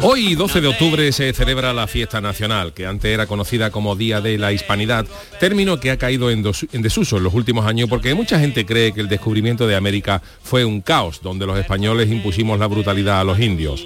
Hoy, 12 de octubre, se celebra la fiesta nacional, que antes era conocida como Día de la Hispanidad, término que ha caído en, desuso en los últimos años porque mucha gente cree que el descubrimiento de América fue un caos, donde los españoles impusimos la brutalidad a los indios.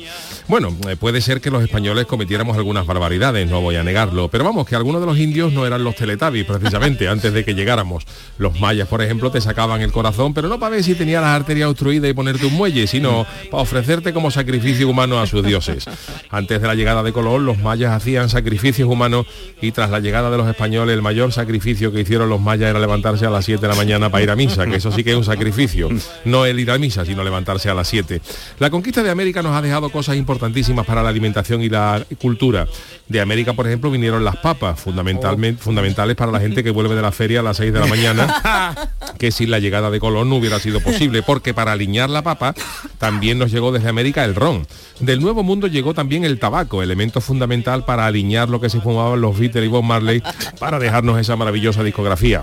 Bueno, eh, puede ser que los españoles cometiéramos algunas barbaridades, no voy a negarlo, pero vamos, que algunos de los indios no eran los teletubbies, precisamente, antes de que llegáramos. Los mayas, por ejemplo, te sacaban el corazón, pero no para ver si tenía las arterias obstruidas y ponerte un muelle, sino para ofrecerte como sacrificio humano a sus dioses. Antes de la llegada de Colón, los mayas hacían sacrificios humanos y tras la llegada de los españoles, el mayor sacrificio que hicieron los mayas era levantarse a las 7 de la mañana para ir a misa, que eso sí que es un sacrificio. No el ir a misa, sino levantarse a las 7. La conquista de América nos ha dejado cosas importantísimas para la alimentación y la cultura. De América, por ejemplo, vinieron las papas, fundamentalmente, fundamentales para la gente que vuelve de la feria a las 6 de la mañana, que sin la llegada de Colón no hubiera sido posible, porque para aliñar la papa también nos llegó desde América el ron. Del Nuevo Mundo llegó también el tabaco, elemento fundamental para alinear lo que se fumaban los Beatles y Bob Marley para dejarnos esa maravillosa discografía.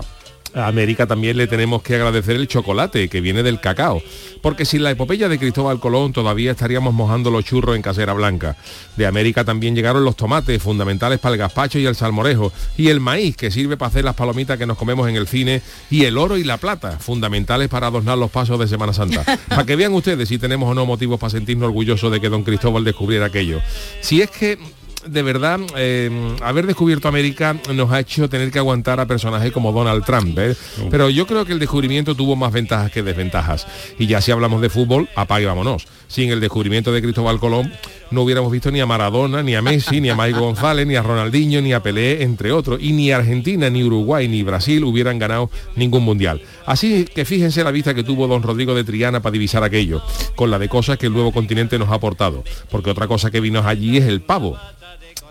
A América también le tenemos que agradecer el chocolate que viene del cacao, porque sin la epopeya de Cristóbal Colón todavía estaríamos mojando los churros en casera blanca. De América también llegaron los tomates, fundamentales para el gazpacho y el salmorejo, y el maíz, que sirve para hacer las palomitas que nos comemos en el cine, y el oro y la plata, fundamentales para adornar los pasos de Semana Santa. Para que vean ustedes si tenemos o no motivos para sentirnos orgullosos de que don Cristóbal descubriera aquello. Si es que de verdad, eh, haber descubierto América nos ha hecho tener que aguantar a personajes como Donald Trump. ¿eh? Pero yo creo que el descubrimiento tuvo más ventajas que desventajas. Y ya si hablamos de fútbol, apague vámonos. Sin el descubrimiento de Cristóbal Colón no hubiéramos visto ni a Maradona, ni a Messi, ni a Mike González, ni a Ronaldinho, ni a Pelé, entre otros. Y ni Argentina, ni Uruguay, ni Brasil hubieran ganado ningún mundial. Así que fíjense la vista que tuvo don Rodrigo de Triana para divisar aquello, con la de cosas que el nuevo continente nos ha aportado. Porque otra cosa que vino allí es el pavo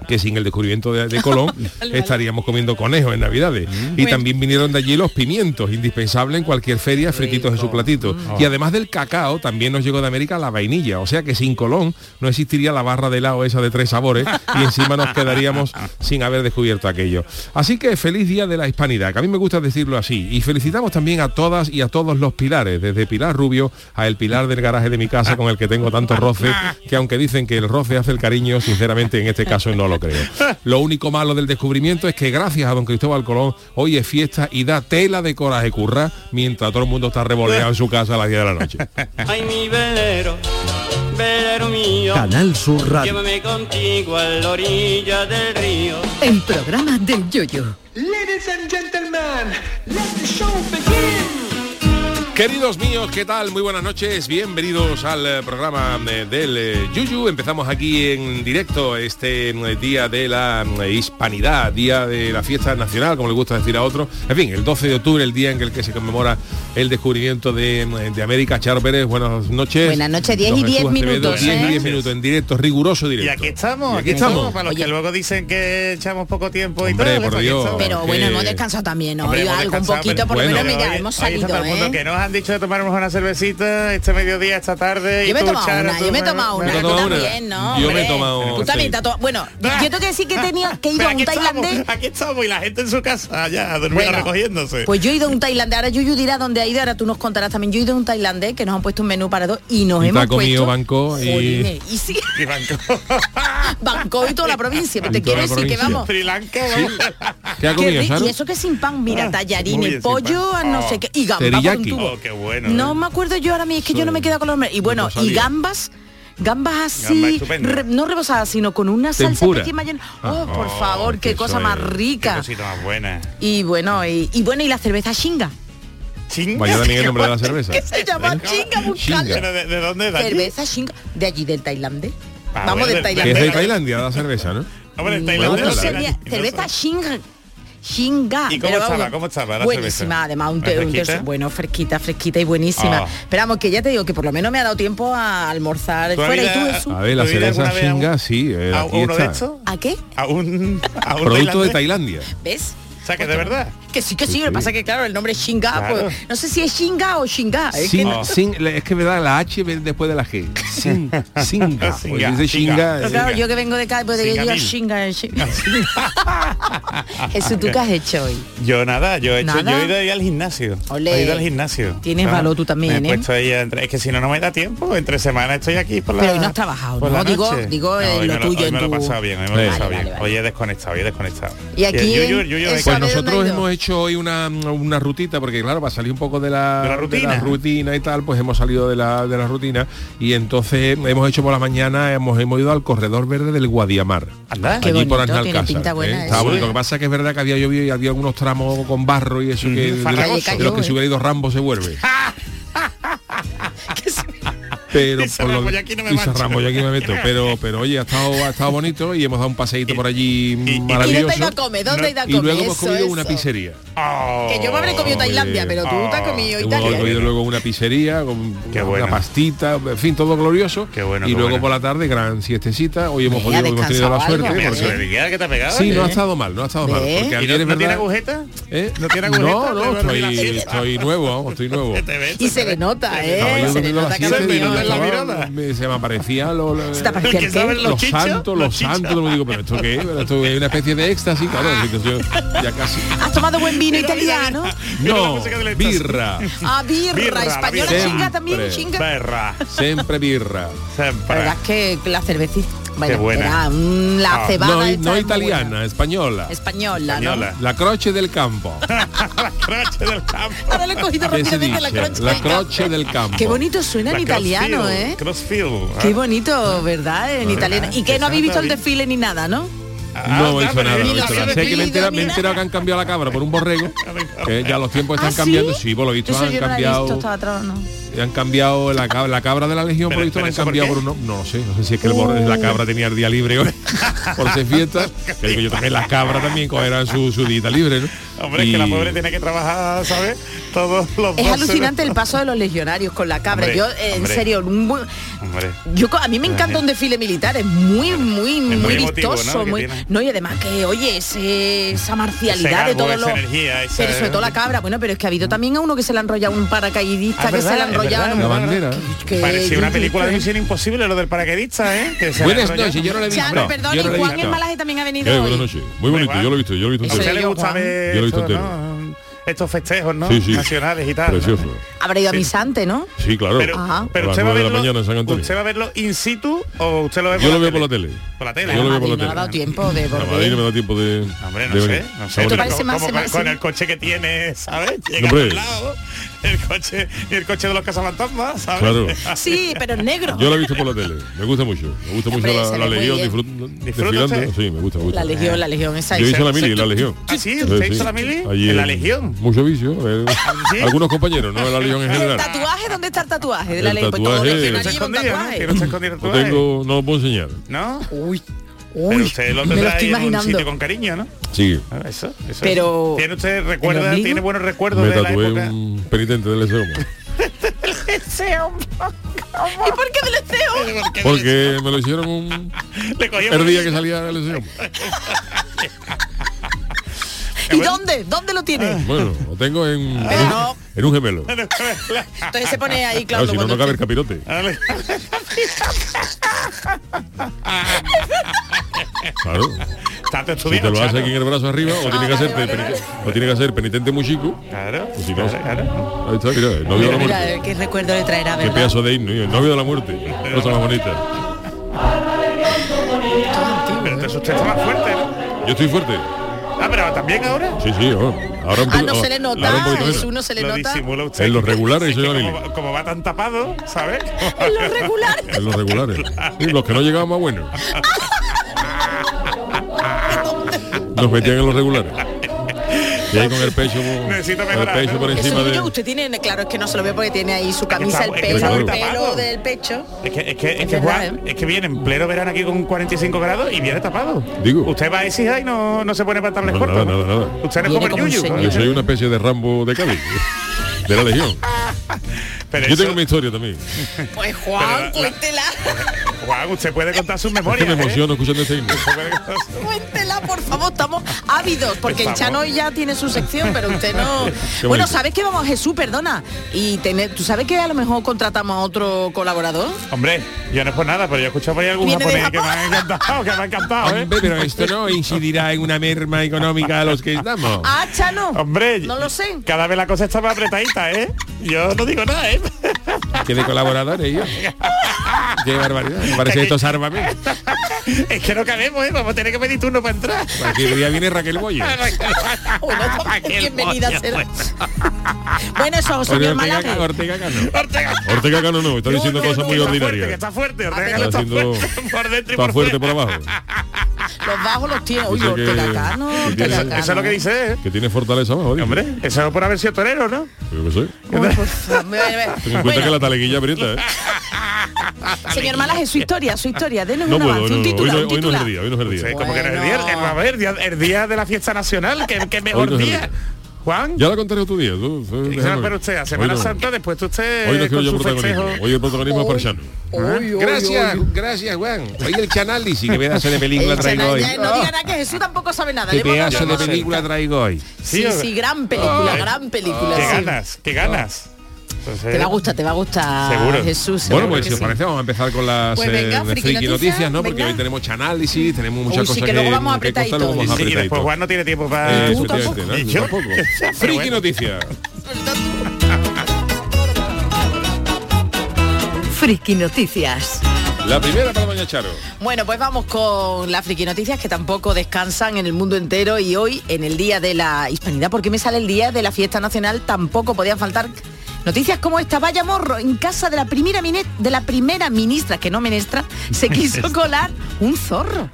que sin el descubrimiento de, de Colón estaríamos comiendo conejos en Navidades. Y también vinieron de allí los pimientos, indispensables en cualquier feria, frititos en su platito. Y además del cacao, también nos llegó de América la vainilla. O sea que sin Colón no existiría la barra de helado esa de tres sabores y encima nos quedaríamos sin haber descubierto aquello. Así que feliz día de la hispanidad, que a mí me gusta decirlo así. Y felicitamos también a todas y a todos los pilares, desde Pilar Rubio a el pilar del garaje de mi casa con el que tengo tanto roce, que aunque dicen que el roce hace el cariño, sinceramente en este caso no lo creo. Lo único malo del descubrimiento es que gracias a don Cristóbal Colón hoy es fiesta y da tela de coraje curra mientras todo el mundo está revoleado en su casa a las 10 de la noche. Ay, mi velero, velero mío, Canal Sur Radio. llévame contigo a la orilla del río. El programa del Yoyo. Ladies and gentlemen, let the show begin. Queridos míos, ¿qué tal? Muy buenas noches, bienvenidos al eh, programa eh, del eh, Yuyu. Empezamos aquí en directo este día de la hispanidad, día de la fiesta nacional, como le gusta decir a otros. En fin, el 12 de octubre, el día en el que se conmemora el descubrimiento de, de América. Charo Pérez, buenas noches. Buenas noches, 10 y Don 10 Jesús Acevedo, minutos, 10 y ¿eh? 10 minutos en directo, riguroso Y directo. aquí estamos, Y aquí estamos. Para los Oye. que luego dicen que echamos poco tiempo y Hombre, todo. por Dios. Pero que- bueno, hemos descansado también, Hombre, hoy hemos algo un poquito, pero por lo bueno, menos, Pero mira, hoy- hemos salido, ¿eh? Han dicho de tomarnos una cervecita este mediodía, esta tarde. Yo me he tomado una, yo me he tomado una, ¿Te tú también, ¿no? Yo me he tomado- Tú también te Bueno, Ah. yo tengo que decir que tenido que Pero a un tailandés. aquí estamos y la gente en su casa ya durmiendo Bueno, recogiéndose. Pues yo he ido a un tailandés, ahora Yuyu dirá dónde ha ido, ahora tú nos contarás también. Yo he ido a un tailandés que nos han puesto un menú para dos y nos hemos puesto... banco y- y sí, Y banco. Y toda la provincia, te quiero decir que vamos... Sri Lanka. ¿Qué ha comido, y eso que sin pan, mira, Ah, tallarines, pollo, no sé qué, y un Teriyaki. tubo. Oh, qué bueno. No ¿eh? me acuerdo yo ahora mismo, es que yo no me quedo con los nombres. Y bueno, no y gambas, gambas así, re- no rebosadas, sino con una salsa Tempura. especie mayonesa. Ah. Oh, por Oh, favor, qué cosa más Qué rica. cosita más buena. Y bueno, y, y bueno, y la cerveza chinga. Chinga. Vaya también el nombre de la cerveza. ¿Qué se llama chinga? ¿de, de dónde aquí? Cerveza chinga, de allí del tailandés. Ah, Vamos bueno, del de- es Tailandia la cerveza, ¿no? Hombre, Tailandia cerveza sé. Shinga. ¿Y cómo Pero estaba? vamos, ¿Cómo estaba la Buenísima, cerveza? además, un ¿Es té, un fresquita? bueno, fresquita, fresquita y buenísima. Ah. Pero vamos, que ya te digo que por lo menos me ha dado tiempo a almorzar ¿Tú has fuera. ¿Y tú, a- Jesús? A ver, la ¿Tú has ido cereza alguna vez a un- chinga, sí, eh, ¿A aquí uno de está. estos? ¿A qué? A un, a un Producto de? Tailandia. ¿Ves? Sea, que de verdad. Que sí, que sí, Sí, lo que pasa es que claro, el nombre es Shinga, Claro. pues no sé si es Shinga o Shinga. Es que Sin- no- sin- es que verdad la H después de la G. Sin, singa. Pues Singa, dice singa. shinga. Pero eh, claro, yo que vengo de acá, pues yo mil. Shinga. Jesús, ¿tú qué has hecho hoy? Yo nada, yo he, hecho, ¿Nada? yo he ido ahí al gimnasio. Olé. He ido al gimnasio. Tienes Ah, valor tú también, me he ¿eh? ahí entre- es que si no, no me da tiempo. Entre semana estoy aquí por la Pero hoy no has trabajado, ¿no? la Digo- noche. digo, eh, hoy lo me tuyo Hoy me lo he pasado bien, hoy me lo he pasado bien. Hoy he desconectado, hoy he desconectado. Y aquí Yuyu- Yuyu, en ¿qué? Pues ¿Sabe dónde nosotros hemos hecho hoy una, una rutita, porque claro, para salir un poco de la, ¿De la rutina? rutina y tal, pues hemos salido de la, de la rutina y entonces hemos hecho por la mañana, hemos, hemos ido al corredor verde del Guadiamar. Allí por bonito, pinta buena ¿eh? bonito. Lo que pasa es que es verdad que había llovido y había algunos tramos con barro y eso que de, los que Cayó, se hubiera ido Rambo se vuelve. pero Dice por lo- Rambo, "Yo aquí no me dice mancho". Rambo, yo aquí me meto pero pero oye ha estado ha estado bonito y hemos dado un paseíto por allí y- ¿Y dónde maravilloso ha ido a comer? ¿Dónde ha ido a y luego hemos comido eso. una pizzería Oh, Que yo me habré comido Tailandia, pero tú te has comido Hemos Italia. comido luego una pizzería con Qué una bueno. pastita, en fin, todo glorioso. Qué bueno, y qué luego bueno. por la tarde gran siestecita. Hoy hemos, podido, hemos tenido la algo, suerte. Mira, porque- que te ha pegado. Sí, no ha ¿eh? estado mal, no ha estado mal. ¿Ves? Porque ¿Y no, es no tiene verdad. agujeta? ¿Eh? ¿No tiene agujeta? No, no, ¿De dormir estoy, nuevo, vamos, estoy nuevo. Y se le nota, ¿eh? Se le nota en la mirada. me- se me aparecía lo, lo- ¿Se te aparecía ¿Que el qué? los, chichos? santos, Los los chichos. santos, lo digo, pero esto qué, es? pero esto es una especie de éxtasis, claro, yo ya casi. ¿Has tomado buen vino italiano? Mira la No, birra, Ah, birra, Birra, la española birra. chinga también, Siempre. chinga. Perra. siempre birra. La Siempre. verdad es que la cervecita, bueno, buena. era mm, la Ah, cebada No, no es italiana, buena. española. Española, Española. La croce del campo. la croche del campo. ¿no? Ahora le he cogido ¿Qué se rápidamente la croce. La croce del campo. Qué bonito suena en italiano, ¿eh? Crossfield. Qué Ah. bonito, ¿verdad? En italiano. Y que no ha exacto, visto el desfile ni nada, ¿no? Ah, No pero nada, no he ni visto lo nada. Sé que me he enterado, me he mira. enterado que han cambiado la cabra por un borrego. Que ya los tiempos están ¿Ah, cambiando. Sí, por lo visto Eso han yo no la he visto, cambiado. atrás, ¿no? Han cambiado la, cab- la cabra de la legión, por Pero- lo visto la han ¿eso por cambiado por, uno. No lo sé, no sé si es que el borre- la cabra tenía el día libre hoy por ser fiesta. Que digo yo también las cabras también cogerán su, su día libre, ¿no? Hombre, es Y- que la pobre tiene que trabajar, ¿sabes? Todos los Es 12 alucinante el paso de los legionarios con la cabra. Hombre, yo, eh, en hombre. serio, Hombre. yo a mí me encanta un desfile militar, es muy, muy, muy, muy emotivo, vistoso, ¿no? Que muy, no y además que oye ese- esa marcialidad Ese de todos los, energía, esa- pero sobre todo la cabra, bueno, pero es que ha habido también a uno que se le ha enrollado un paracaidista Ah, que es se le ha verdad, es enrollado verdad, La un- bandera. que- Parecía una que- película de que- Misión Imposible, lo del paracaidista, ¿eh? Que se Buenas noches, yo no he visto. Chano, perdón, yo no y Juan el Malaje también ha venido Eh, hoy. buenas noches. Muy bonito, yo lo he visto, yo lo he visto ¿A usted entero. le Yo, gusta Juan. ver Esto, entero. ¿no? estos festejos, ¿no? Sí, sí. Nacionales y tal. ¿no? Precioso. Habrá ido a Misante, ¿no? Sí, claro. Pero, Ajá. pero usted va verlo, mañana en San Antonio. ¿Usted va a verlo in situ o usted lo ve por Yo la lo veo tele? por la tele. Por la tele. Yo lo veo por la no le ha tele. dado tiempo de volver. No me da tiempo de. Hombre, no sé, no sé. ¿Esto bonito. parece Como- más- como más- con, el coche que tiene, ¿sabes? Llega al lado, el coche y el coche de los cazafantasmas, ¿sabes? Claro. Sí, pero en negro. Yo lo he visto por la tele. Me gusta mucho. Me gusta mucho la, la Legión bien. disfrut- ¿Disfruta desfilando. usted? Sí, me gusta, me gusta. La legión, la legión, esa Yo hice la mili, la Legión. Ah, sí, Sí, ¿usted sí. hizo la mili? Allí en la Legión. Mucho vicio. sí? Algunos compañeros, no en la Legión en ¿El general. tatuaje? ¿Dónde está el tatuaje de la El ley? Pues tatuaje- los Que no se escondía, ¿no? no se escondía el No tatuaje. tengo, no lo puedo enseñar. ¿no? Uy, Pero uy, usted lo me lo tendrá estoy ahí en un imaginando. sitio con cariño, ¿no? Sí. Ah, Eso, eso. Pero- ¿Tiene usted recuerda, tiene buenos recuerdos Me de la época? un penitente del SEO. ¿Y por qué lo deseo? Porque me lo hicieron un, Le el día que salía del SEO. ¿Y dónde? ¿Dónde lo tiene? Bueno, lo tengo en, en, un, no. en un gemelo. Entonces se pone ahí, Claro, claro. si no, no cabe el capirote. Claro. Tanto Si te lo hace aquí en el brazo arriba, o tiene que hacer penitente, o tiene que hacer penitente muy chico. Claro, si no, claro. ahí está, mira, el novio de la muerte. mira, qué recuerdo le traerá, Qué pedazo de himno, y el novio de la muerte. Cosa más bonita. Pero está más fuerte, ¿no? Yo estoy fuerte. Ah, pero también ahora. Sí, sí, oh. ahora un Ah, poquito- no se le ahora un nota, poquito es menos. uno se le Lo nota. disimula usted. En los regulares soy como, como va tan tapado, ¿sabes? En lo regular. En los regulares. Sí, los que no llegaban más buenos. Nos metían en los regulares. Y ahí con el pecho, Necesito el mejorar, pecho ¿no? por encima de... usted tiene, claro, es que no se lo ve porque tiene ahí su camisa, el está- es que el pelo del pecho. Es que, es que, es Es que verdad, Juan, ¿eh? es que viene en pleno verano aquí con 45 grados y viene tapado. Digo. Usted va a exija y no, no se pone pantalones No, cortos. nada, ¿no? nada, nada. Usted no es como el yuyu. señor. Yo soy una especie de Rambo de Cádiz, de la Legión. Pero Yo eso- tengo mi historia también. Pues Juan, la- cuéntela, Juan, usted puede contar sus Es que memorias. me ¿eh? emociono escuchando este himno. Cuéntela, por favor, estamos ávidos, porque el Por favor. Chano ya tiene su sección, pero usted no. Qué bueno, bonito. ¿sabes que vamos, Jesús, perdona? Y tener, ¿tú sabes que a lo mejor contratamos a otro colaborador? Hombre, yo no es por nada, pero yo he escuchado por ahí algún japonés que me ha encantado, que me ha encantado, ¿eh? Hombre, pero esto no incidirá en una merma económica a los que estamos. Ah, Chano. Hombre, No lo sé. Cada vez la cosa está más apretadita, ¿eh? Yo no digo nada, ¿eh? live. Que de colaboradores yo. Qué barbaridad. Me parece esto sálvame. es que no cabemos, ¿eh? Vamos a tener que pedir turno para entrar. Aquí día viene Raquel Aquel bienvenida será. bueno. Bueno, eso, José Ortega, Malaje. Ortega Cano. Ortega. Ortega Cano no, está diciendo No, no, cosas no, muy que está fuerte, que ordinarias. está fuerte, Ortega Está Cano está haciendo- fuerte por dentro y Está por fuerte por abajo. Los bajos los tiene. Que- Ortega Cano, que Eso, Cano. eso es lo que dice, ¿eh? Que tiene fortaleza abajo. Hombre, eso es por haber sido torero, ¿no? Yo qué sé. Ten en cuenta Bueno, que la taleguilla aprieta, ¿eh? Señor Malaje, su historia, su historia. Denos No un puedo, avance, no, un hoy titular, no, un hoy no es el día, hoy no es el Sí, día. como que no es el día, Bueno. a ver, día- el día de la fiesta nacional, que, que mejor Hoy no día. Juan, Ya la contaré otro día. tú, tú, ¿qué déjame. pero usted? A Hoy Semana no. Santa, después usted Hoy no quiero con yo protagonismo. festejo. Hoy el protagonismo es para Chano. Uy, uy, Gracias, gracias, Juan. Hoy el análisis, qué pedazo de película El traigo hoy. ya no diga nada que Jesús tampoco sabe nada. Qué pedazo de película traigo hoy. Sí, Sí, sí, gran película, gran película. Qué sí. ganas, qué ganas. Entonces, Te va a gustar, te va a gustar, Seguro. Jesús. Bueno, pues si os sí. parece vamos a empezar con las Pues venga, eh, friki friki noticias, noticias, ¿no? Porque hoy tenemos análisis, tenemos muchas Uy, sí, cosas que luego vamos apretaditos. vamos y, y apretaditos. después Juan no tiene tiempo para... Eh, tú tampoco. ¿no? Y Yo yo. tampoco. Pero Friki bueno. noticias. Friki Noticias. La primera para Doña Charo. Bueno, pues vamos con las friki noticias que tampoco descansan en el mundo entero y hoy en el Día de la Hispanidad, porque me sale el Día de la Fiesta Nacional, tampoco podían faltar noticias como esta. Vaya morro, en casa de la primera, de la primera ministra, que no menestra, se quiso colar un zorro.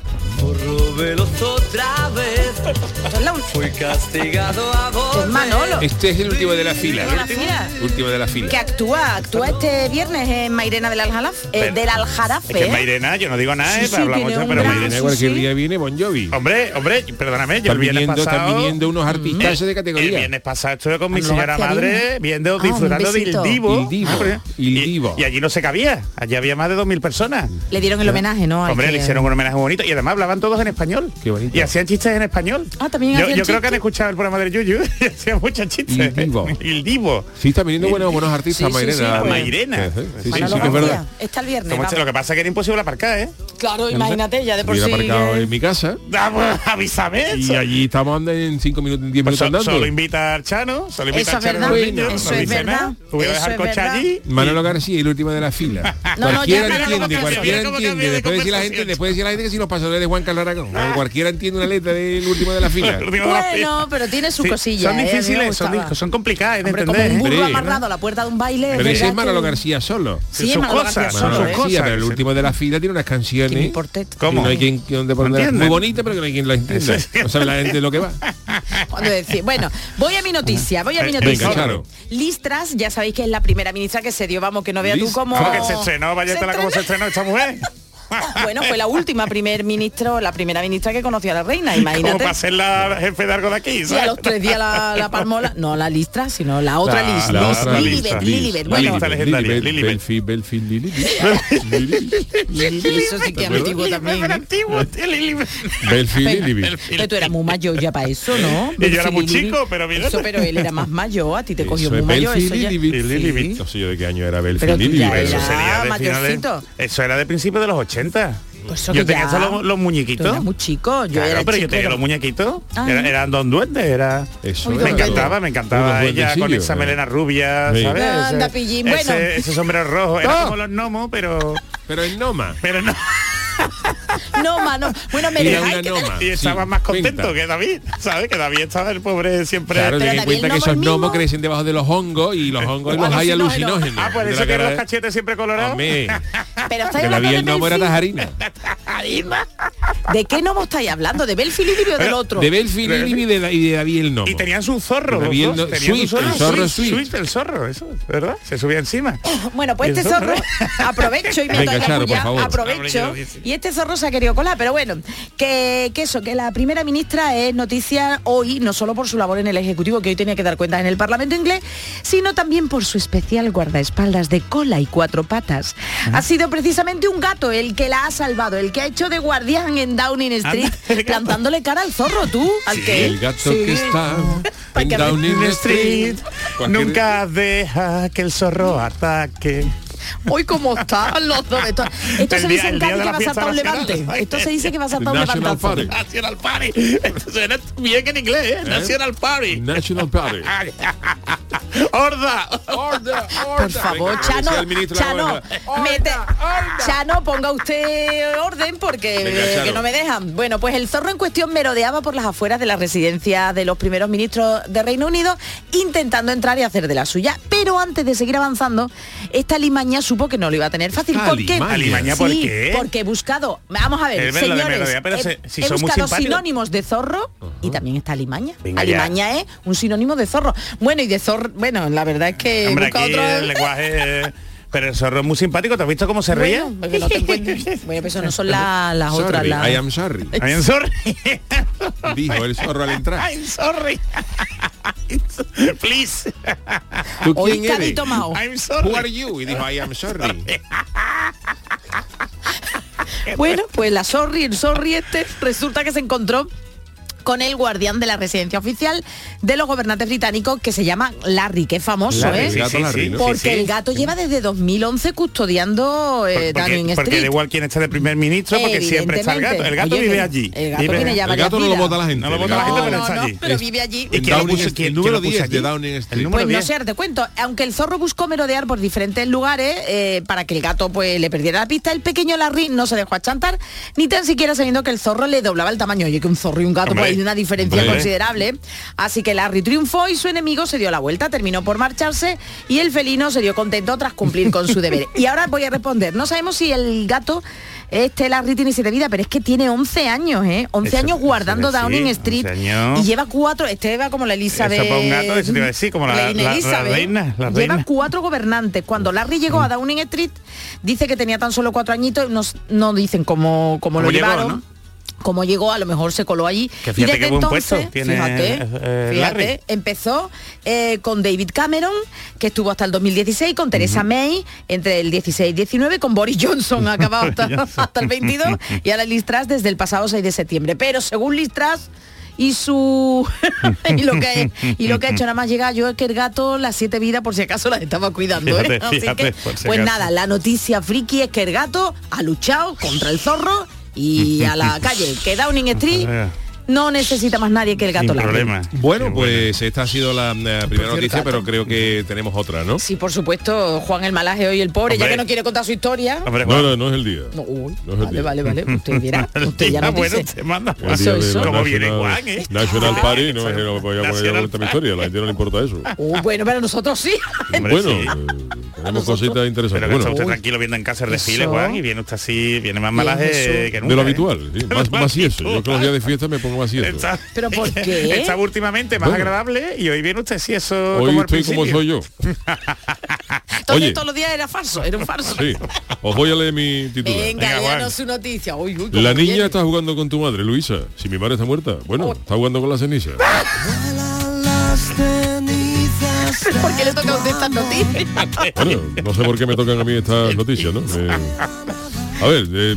Esto es la- Fui castigado a es Manolo. Este es el último de la fila. Último de la fila. Último de la fila. Que actúa, actúa este viernes en Mairena del Aljarafe. eh, del Aljarafe. Es que ¿eh? Mairena, yo no digo nada, Sí, ¿eh? sí, hablamos mucho, pero gran- Mairena... Cualquier sí. día viene Bon Jovi. Hombre, hombre, perdóname, yo el viernes viniendo, están viniendo unos artistas de El categoría. viernes pasado estuve con mi señora madre viendo, Ah, un disfrutando del. Divo. Il Divo, Ah, y, Divo. y allí no se cabía. Allí había más de 2.000 personas. Le dieron el homenaje, ¿no? Hombre, le hicieron un homenaje bonito y además hablaban todos en español. Qué bonito. Y hacían chistes en español. Ah, también Yo, creo que han escuchado el programa del Yuyu y hacían muchos chistes. Il Divo. Divo. Sí, están viniendo buenos, buenos artistas, Sí, Mairena. pues. Mairena. Sí, sí, sí, sí, Manolo sí que es García. verdad. Está el viernes. Este, vamos. lo que pasa es que era imposible aparcar, ¿eh? Claro, imagínate, ya de por sí. aparcado en mi casa Vamos, avísame. y allí estamos andando en 5 minutos, en 10 pues minutos andando. solo invita al Chano, solo invita al Chano a eso es verdad, el es coche allí. Manolo García y el último de la fila. Cualquiera entiende, cualquiera entiende. cambia de Después decir la gente, conversación. después decir la gente que si los pasadores de Juan Carlos Aragón. Cualquiera entiende una letra del último de la fila. El último de la fila. Bueno, pero tiene su Sí, cosilla. Son ¿eh? Difíciles, son, gustaba. di- son complicadas de Hombre, como entender. un burro amarrado a la puerta de un baile. Pero ese es Manolo que- García solo. Sí, Sus cosas, son sus ¿eh? Cosas. pero el último de la fila tiene unas canciones. ¿Cómo? no hay quien, muy bonita, pero que no hay quien la entienda. No sabe la gente lo que va. Bueno, voy a mi noticia, voy a mi noticia. Listras, ya sabéis que es la primera ministra que se dio, vamos, que no veas tú cómo... ¿Cómo que se estrenó? Vaya cómo se estrenó esta mujer. Bueno, fue la última primer ministro, la primera ministra que conoció a la reina, Como imagínate. para ser la jefe de algo de aquí, Y a ¿sabes? los tres días la, la palmola, no la listra, sino la otra La- lista. la Lis- otra Lilibet, lista. Lilibet. La Bueno, legendaria, Lilibet, Lilibet. Belfi, Belfi, Lilibet. eso sí que es antiguo también. Antiguo, tío, Lili. Belfi, Venga. Lilibet. Pero tú eras muy mayor ya para eso, ¿no? Y yo era muy chico, pero mira. Eso, pero él era más mayor, a ti te cogió muy mayor. Belfi, Eso. Lilibet. No sé yo de qué año era Belfi, Pero tú ya Lilibet. Eso sería de. Eso era de principios de los 80. Pues yo tenía ya- los, Tú muñequitos. eras muy chico, yo Claro, era pero yo chico, tenía pero- los muñequitos. Ah, Era- eran dos duendes, era. Eso era Me encantaba, me encantaba ella con esa eh. melena rubia, Sí. ¿sabes? Anda, Ese- pillín, ese, bueno. ese sombrero rojo, era ¡Oh! como los gnomos, pero Pero en Noma. pero no. No, mano. Bueno, me dejáis que- noma. Y estaba Sí, más contento cuenta. que David, ¿sabes? Que David estaba el pobre siempre. Claro, Pero ten en cuenta que gnomo esos es gnomos crecen debajo de los hongos y los hongos los hay Alucinógenos. Ah, por eso cara- los cachetes siempre colorados. Pero estáis que hablando de el gnomo era tajarina. ¿De qué no estáis hablando? ¿De Belfil y Livio o del otro? De Belfi Lili y de, David el Gnomo. Y tenían su zorro. el no- Sweet, el zorro el zorro, eso, ¿verdad? Se subía encima. Bueno, pues ¿Y el este zorro, aprovecho y me Venga, toca Charo, por ya, favor. aprovecho. Y este zorro se ha querido colar, pero bueno, que, que eso, que la primera ministra es noticia hoy, no solo por su labor en el Ejecutivo, que hoy tenía que dar cuenta en el Parlamento inglés, sino también por su especial guardaespaldas de cola y cuatro patas. Ha sido precisamente un gato el que la ha salvado, el que ha hecho de guardián en Downing Street, Anda, plantándole cara al zorro, tú, al que... El gato Sí. que está en Downing Street, nunca deja que el zorro ataque. Hoy cómo están los dos. Esto, esto se dice en Cádiz que va a saltar un levante. Esto se dice que va a saltar un National. Party. National Party. Suena bien en inglés, ¿eh? National Party. National Party. Horda. Por favor, Venga, Chano, Chano, mete, Chano, ponga usted orden porque Venga, eh, Chano. que no me dejan. Bueno, pues el zorro en cuestión merodeaba por las afueras de la residencia de los primeros ministros de Reino Unido, intentando entrar y hacer de la suya. Pero antes de seguir avanzando, esta limaña supo que no lo iba a tener fácil. ¿Por qué? Alimaña. Alimaña, ¿por Sí, qué? Porque he buscado, vamos a ver, señores, merodear, pero he, se- si he son muy buscado sinónimos de zorro y también está alimaña. Venga ya. alimaña es un sinónimo de zorro. Bueno, y de zorro, bueno, la verdad es que Hombre, aquí otro- el lenguaje... Pero el zorro es muy simpático. ¿Te has visto cómo se ríe? Bueno, porque no te bueno, pues eso no son la- las otras. Sorry, las- I am sorry. I'm sorry. Dijo el zorro al entrar. I'm sorry. Please. ¿Tú Hoy quién eres? Cadito Mao. I'm sorry. Who are you? Y dijo I am sorry. Bueno, pues la sorry, el sorry este, resulta que se encontró con el guardián de la residencia oficial de los gobernantes británicos que se llama Larry, que es famoso, Larry, ¿eh? El gato Larry, ¿no? Porque sí, sí. el gato lleva desde 2011 custodiando eh, Porque, Downing porque da Street. igual quién está de primer ministro, porque siempre está el gato. El gato Oye, vive allí. El gato Vive- tiene ya El gato no lo vota la gente. No lo vota la gato- gente, pero no, está no, allí. pero vive allí. ¿Y quién lo Downing puso? Street, ¿Quién- el número lo puso 10 allí? de Downing Street. Pues no 10. sé, te cuento. Aunque el zorro buscó merodear por diferentes lugares eh, para que el gato pues le perdiera la pista, el pequeño Larry no se dejó achantar, ni tan siquiera sabiendo que el zorro le doblaba el tamaño. Oye, que un zorro y un gato Hombre, pues hay una diferencia considerable. Así que Larry triunfó y su enemigo se dio la vuelta, terminó por marcharse y el felino se dio contento tras cumplir con su deber. Y ahora voy a responder. No sabemos si el gato este Larry tiene siete vidas, pero es que tiene 11 años, ¿eh? 11 Eso- años guardando sí, Downing 11 Street años. y lleva cuatro, este va como la Elizabeth. Eso para un gato, eso te iba a decir, como la- reina, Lleva cuatro gobernantes. Cuando Larry llegó a Downing Street, dice que tenía tan solo cuatro añitos, no, no dicen cómo, cómo lo ¿Cómo llegó, llevaron. no? Cómo llegó, a lo mejor se coló allí. Que y fíjate desde qué buen entonces, puesto tiene, fíjate, eh, fíjate, Larry. empezó eh, con David Cameron, que estuvo hasta el 2016, con Theresa May entre el 16 y 19, con Boris Johnson acabado hasta, hasta el 22 y ahora Liz Truss desde el pasado 6 de septiembre. Pero según Liz Truss y su y lo que y lo que ha hecho nada más llegar yo es que el gato las siete vidas por si acaso las estaba cuidando ¿eh? Fíjate, Así fíjate, que, si pues nada la noticia friki es que el gato ha luchado contra el zorro y a la calle. Que Downing Street no necesita más nadie que el gato Sin Larry. problema. Bueno, pues esta ha sido la eh, primera noticia, pero creo que tenemos otra, ¿no? Sí, por supuesto, Juan el malaje hoy el pobre, ya Hombre. que no quiere contar su historia. Hombre, No, no, no es el día. No, uy, No es el vale, día. vale, vale. Usted dirá. Usted ya Ah, nos bueno, dice. te manda El Eso, eso. la Como viene National- Juan, ¿eh? National Party, no eso. es que no voy a poner la mi historia, la gente no le importa eso. Uh, bueno, pero nosotros sí. Hombre, Bueno, sí. eh, tenemos cositas interesantes. Pero Bueno, usted tranquilo viendo en casa el desfile, Eso. Juan, y viene usted así, viene más malaje que nunca. de lo ¿eh? habitual, más, más sieso. Yo que los días de fiesta me pongo más sieso. Está- ¿Pero por qué? Está últimamente más Bueno. agradable y hoy viene usted si eso Hoy como al estoy como soy yo. Entonces Oye. todos los días era falso, era un falso. Sí, os voy a leer mi titular. Venga, Venga, su noticia. Uy, uy, La niña viene. está jugando con tu madre, Luisa. Si mi madre está muerta, bueno, está jugando con la ceniza. ¿Por qué le toca a usted estas noticias? Bueno, no sé por qué me tocan a mí estas noticias, ¿no? Eh, a ver, eh,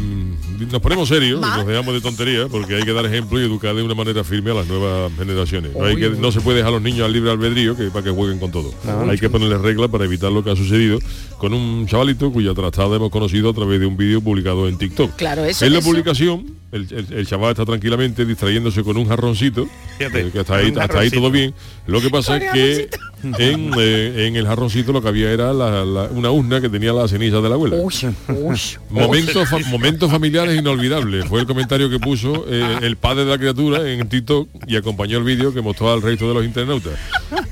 nos ponemos serios, nos dejamos de tonterías porque hay que dar ejemplo y educar de una manera firme a las nuevas generaciones. No, hay que, no se puede dejar a los niños al libre albedrío que para que jueguen con todo. Hay que ponerles reglas para evitar lo que ha sucedido con un chavalito cuya trastada hemos conocido a través de un vídeo publicado en TikTok. Claro, eso- En la eso- publicación, el, el- el chaval está tranquilamente distrayéndose con un jarroncito, Fíjate, eh, que hasta ahí, hasta ahí todo bien. Lo que pasa es que en, eh, en el jarroncito lo que había era la- la- una urna que tenía la ceniza de la abuela. Momentos, fa- momentos familiares inolvidables. Fue el comentario que puso eh, el padre de la criatura en TikTok y acompañó el vídeo que mostró al resto de los internautas.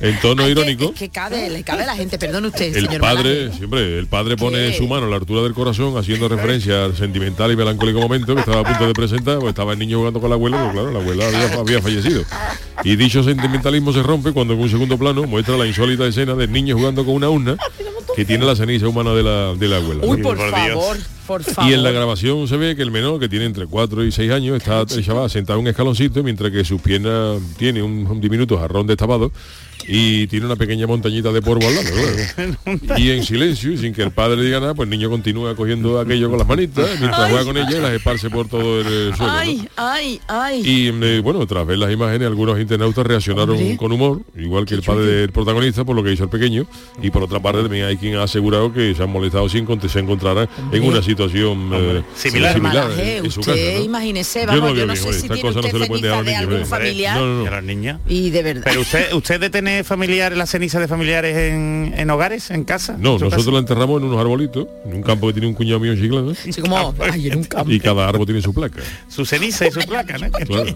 En tono que- irónico, Es que cabe, le cabe a la gente, perdone usted, el señor padre, siempre, el padre pone ¿Qué? su mano a la altura del corazón haciendo referencia al sentimental y melancólico momento que estaba a punto de presentar, pues estaba el niño jugando con la abuela, pero claro, la abuela había, había fallecido. Y dicho sentimentalismo se rompe cuando en un segundo plano muestra la insólita escena del niño jugando con una urna que tiene la ceniza humana de la, de la abuela. Uy, por, por Dios. favor, por favor. Y en la grabación se ve que el menor, que tiene entre 4 y 6 años, está el chaval sentado en un escaloncito, mientras que sus piernas tiene un, un diminuto jarrón destapado y tiene una pequeña montañita de polvo al lado. claro. y en silencio, y sin que el padre diga nada, pues el niño continúa cogiendo aquello con las manitas, mientras juega con ella y las esparce por todo el suelo. ¿no? Ay, ay, ay. Y eh, bueno, tras ver las imágenes, algunos internautas reaccionaron Hombre. con humor, igual que el padre del protagonista, por lo que hizo el pequeño. Y por otra parte también hay quien ha asegurado que se han molestado si encont- se encontraran en una situación eh, Similar. Similar Malaje, en, en su usted casa. ¿no? imagínese, Yo vamos, no yo veo no, bien, sé oye, si tiene cosas no usted se le dejar a los de niños, algún ¿eh? familiar No, no, Y no. de verdad. Pero usted, usted de familiares, la ceniza de familiares en, en hogares, en casa. No, ¿En su nosotros la enterramos en unos arbolitos, en un campo que tiene un cuñado mío en Chiclana, Así como, ay, en un campo. y cada árbol tiene su placa. Su ceniza y su placa, ¿no? Claro.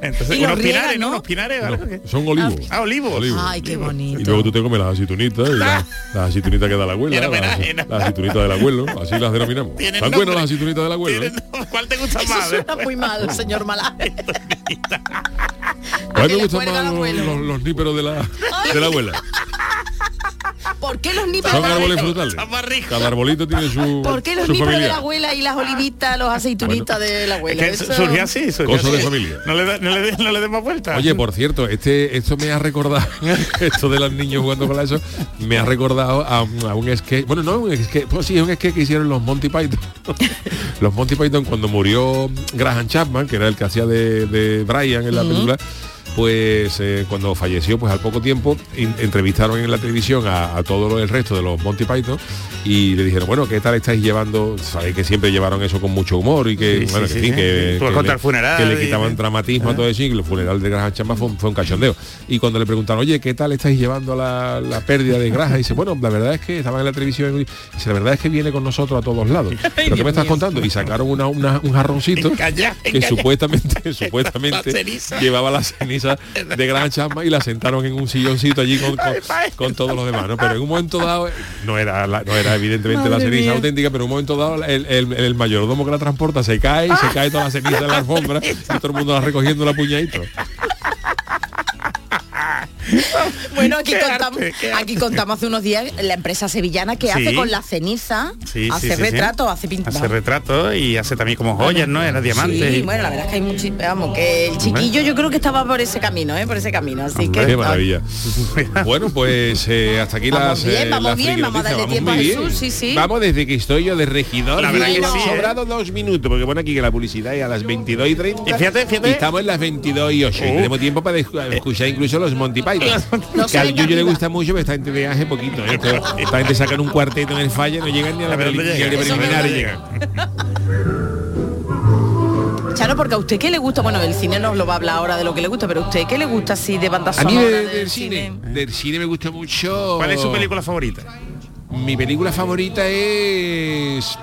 Entonces, unos pinares, ¿no? ¿no? Unos pinares, son olivos. Ah, olivos. Olivos. Ay, qué bonito. Y luego tú te comes las aceitunitas y las, las aceitunitas que da la abuela, las, las aceitunitas del abuelo, así las denominamos. ¿Están buenas las aceitunitas del abuelo? Eh? ¿Cuál te gusta Eso más? suena muy mal, señor Malaje. A mí que me le gustan cuelga más al los, los, los níperos de la, de la abuela. ¿Por qué los níperos Son de la árboles abuela? frutales. Cada arbolito tiene su, ¿Por qué los níperos de familia. la abuela y las olivitas, los aceitunitas de la Es abuela? que Eso- surgió así, surgió Cosa de familia. No le, da- no le, dé- no le demos vuelta. Oye, por cierto, este, esto me ha recordado, esto de los niños jugando con eso, me ha recordado a, un- a un sketch, bueno, no un sketch, pues sí, es un sketch que hicieron los Monty Python. los Monty Python cuando murió Graham Chapman, que era el que hacía de, de Brian en la película, pues eh, cuando falleció, pues al poco tiempo entrevistaron en la televisión a, a todo el resto de los Monty Python y le dijeron, bueno, ¿qué tal estáis llevando? Sabéis que siempre llevaron eso con mucho humor y que, Sí, bueno, sí, que, sí, que, que le- el funeral que le y- quitaban dramatismo a todo eso y el funeral de Graham Chapman fue, un- fue un cachondeo. Y cuando le preguntaron, oye, ¿qué tal estáis llevando la, la pérdida de Graham? Y dice, bueno, la verdad es que estaban en la televisión y dice, la verdad es que viene con nosotros a todos lados. ¿Pero qué me estás contando? Y sacaron una, una- un jarroncito que supuestamente, supuestamente llevaba la ceniza de Graham Chapman y la sentaron en un silloncito allí con, con, con todos los demás, ¿no? Pero en un momento dado, no era, la- no era evidentemente la ceniza mía. auténtica, pero en un momento dado el, el- el mayordomo que la transporta se cae, se cae toda la ceniza en la alfombra y todo el mundo la recogiendo la puñadito. Bueno, aquí contamos, arte, aquí contamos hace unos días la empresa sevillana que Sí. hace con la ceniza, Sí, hace sí, retratos, hace pintura. Hace retratos y hace también como joyas, ¿no? Era diamantes. Sí, y- bueno, la verdad es que hay mucho, vamos, que el chiquillo yo creo que estaba por ese camino, ¿eh? Por ese camino, así Hombre, que Qué maravilla. Bueno, pues eh, hasta aquí Vamos las, bien, eh, vamos las bien, vamos a darle tiempo a Jesús, sí, sí. Vamos desde que estoy yo de regidor. La verdad que sí, ¿eh? sobrado dos minutos, porque pone aquí que la publicidad es a las 22 y 30. Y fíjate, fíjate. y estamos en las 22 y 8. Y Uh. tenemos tiempo para escu- escuchar incluso los Monty Python. No que al Yuyo le gusta mucho, pero esta gente viaje poquito. ¿eh? Esto- Esta gente sacan un cuarteto en el falla, no llegan ni a la preliminar y no llegan. Charo, porque a usted qué le gusta, bueno, el cine nos lo va a hablar ahora de lo que le gusta, pero a usted qué le gusta así de banda A mí de- del cine, del cine me gusta mucho. ¿Cuál es su película favorita? Mi película favorita es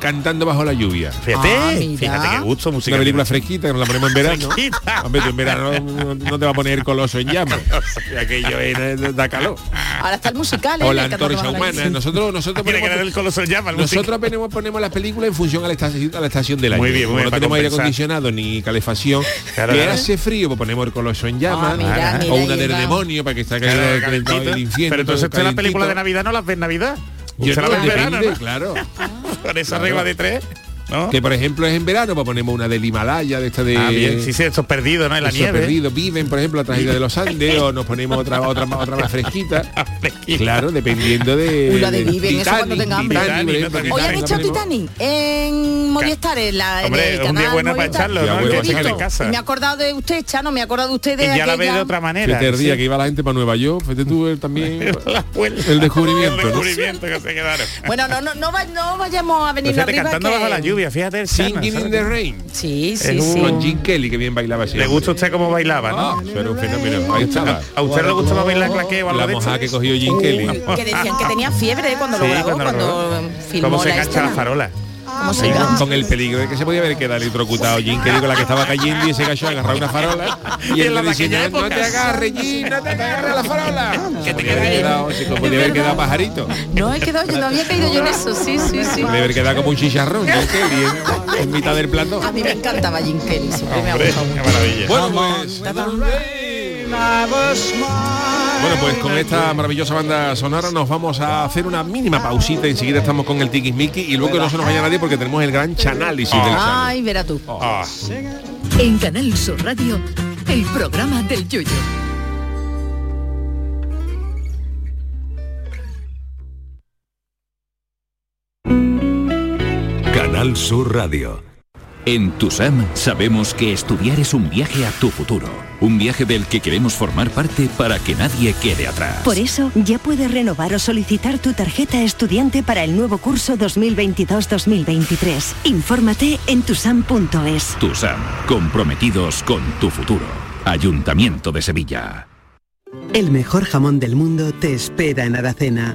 Cantando bajo la lluvia. Fíjate, Ah, fíjate qué gusto Una musical. película fresquita, que nos la ponemos en verano. Hombre, tú en verano no, no te va a poner coloso en llamas. Aquello es- da calor. Ahora está el musical, ¿eh? O la antorcha la humana. Nosotros, nosotros que ponemos, dar el coloso en llama. el nosotros ponemos, ponemos las películas en función a la estación, a la estación del año. Muy bien, muy Como bien, no tenemos aire acondicionado ni calefacción. Claro, que claro. hace frío, pues ponemos el coloso en llamas. Ah, mira, mira, o una del demonio para que esté Claro, calentado calentito. el infierno. Pero entonces la película de. Navidad no las ve en Navidad. Yo no, la verano, depende, ¿no? claro. Con esa Claro. regla de tres. ¿No? Que por ejemplo es en verano, pues ponemos una del Himalaya, de esta de. Ah, bien, sí, sí, estos perdidos, ¿no? En la nieve. perdidos viven, por ejemplo, la tragedia de los Andes, o nos ponemos otra otra otra más fresquita. Claro, dependiendo de. Uy, la de Viven, eso cuando tenga hambre. Titanic, Titanic, Hoy han ponemos- Titanic en Movistar, en, la, en Hombre, el un día bueno para echarlo, ¿no? bueno, Que en casa. Me he acordado de usted, Chano, me he acordado de usted de Y ya la ve de otra manera. El día sí. que iba la gente para Nueva York, fíjate tú también. El descubrimiento, El descubrimiento que se quedaron. Bueno, no, no, no, no vayamos a venir Fíjate, arriba cantando bajo la lluvia. Lluvia, fíjate Singing in the Rain. Sí, Es sí, un- sí. Con Jim Kelly, que bien bailaba así. ¿Le gusta a usted cómo bailaba, Ah, no? eso era un fenómeno. Ahí estaba. ¿A usted le gustaba bailar claqué o algo La de moja que cogió Jim Kelly. Que decían que tenía fiebre cuando lo grabó, cuando filmó ¿Cómo se la farola? ¿Cómo se con el peligro de que se podía haber quedado electrocutado Jim Kelly con la que estaba cayendo y ese gallo agarró una farola y En él la le aquella no, no te época". agarres Jim, no te agarres la farola que te haber quedado, se podía haber quedado pajarito. No he quedado, yo no había caído yo en eso, sí, sí, sí. podía haber quedado como un chicharrón Kelly en, en mitad del plató A mí me encantaba Jim Kelly, siempre me ha gustado qué maravilla. bueno pues Bueno, pues con esta maravillosa banda sonora nos vamos a hacer una mínima pausita. Enseguida estamos con el Tiki Miki y luego no se nos vaya nadie porque tenemos el gran chanálisis del channel. Ay, verá tú. Ah, En Canal Sur Radio, el programa del Yoyo. Canal Sur Radio. En TUSAM sabemos que estudiar es un viaje a tu futuro, un viaje del que queremos formar parte para que nadie quede atrás. Por eso, ya puedes renovar o solicitar tu tarjeta estudiante para el nuevo curso 2022-2023. Infórmate en tusam.es. TUSAM, comprometidos con tu futuro. Ayuntamiento de Sevilla. El mejor jamón del mundo te espera en Aracena.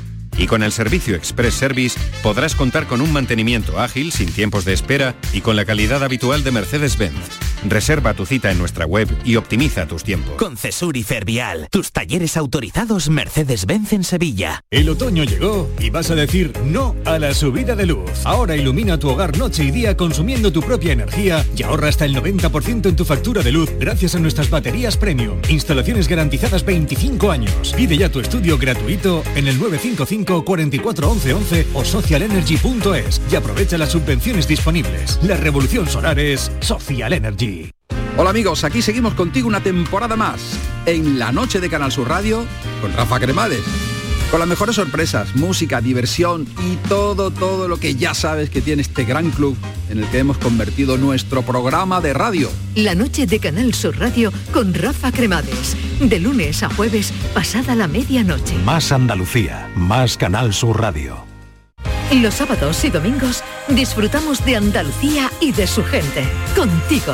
Y con el servicio Express Service podrás contar con un mantenimiento ágil, sin tiempos de espera y con la calidad habitual de Mercedes-Benz. Reserva tu cita en nuestra web y optimiza tus tiempos. Con Cesur y Fervial, tus talleres autorizados Mercedes-Benz en Sevilla. El otoño llegó y vas a decir no a la subida de luz. Ahora ilumina tu hogar noche y día consumiendo tu propia energía y ahorra hasta el 90% en tu factura de luz gracias a nuestras baterías premium. Instalaciones garantizadas 25 años. Pide ya tu estudio gratuito en el 955 44 11 11 o socialenergy.es y aprovecha las subvenciones disponibles. La revolución solar es Social Energy. Hola amigos, aquí seguimos contigo una temporada más en la noche de Canal Sur Radio con Rafa Cremades. Con las mejores sorpresas, música, diversión y todo, todo lo que ya sabes que tiene este gran club en el que hemos convertido nuestro programa de radio. La noche de Canal Sur Radio con Rafa Cremades. De lunes a jueves, pasada la medianoche. Más Andalucía, más Canal Sur Radio. Los sábados y domingos disfrutamos de Andalucía y de su gente. Contigo,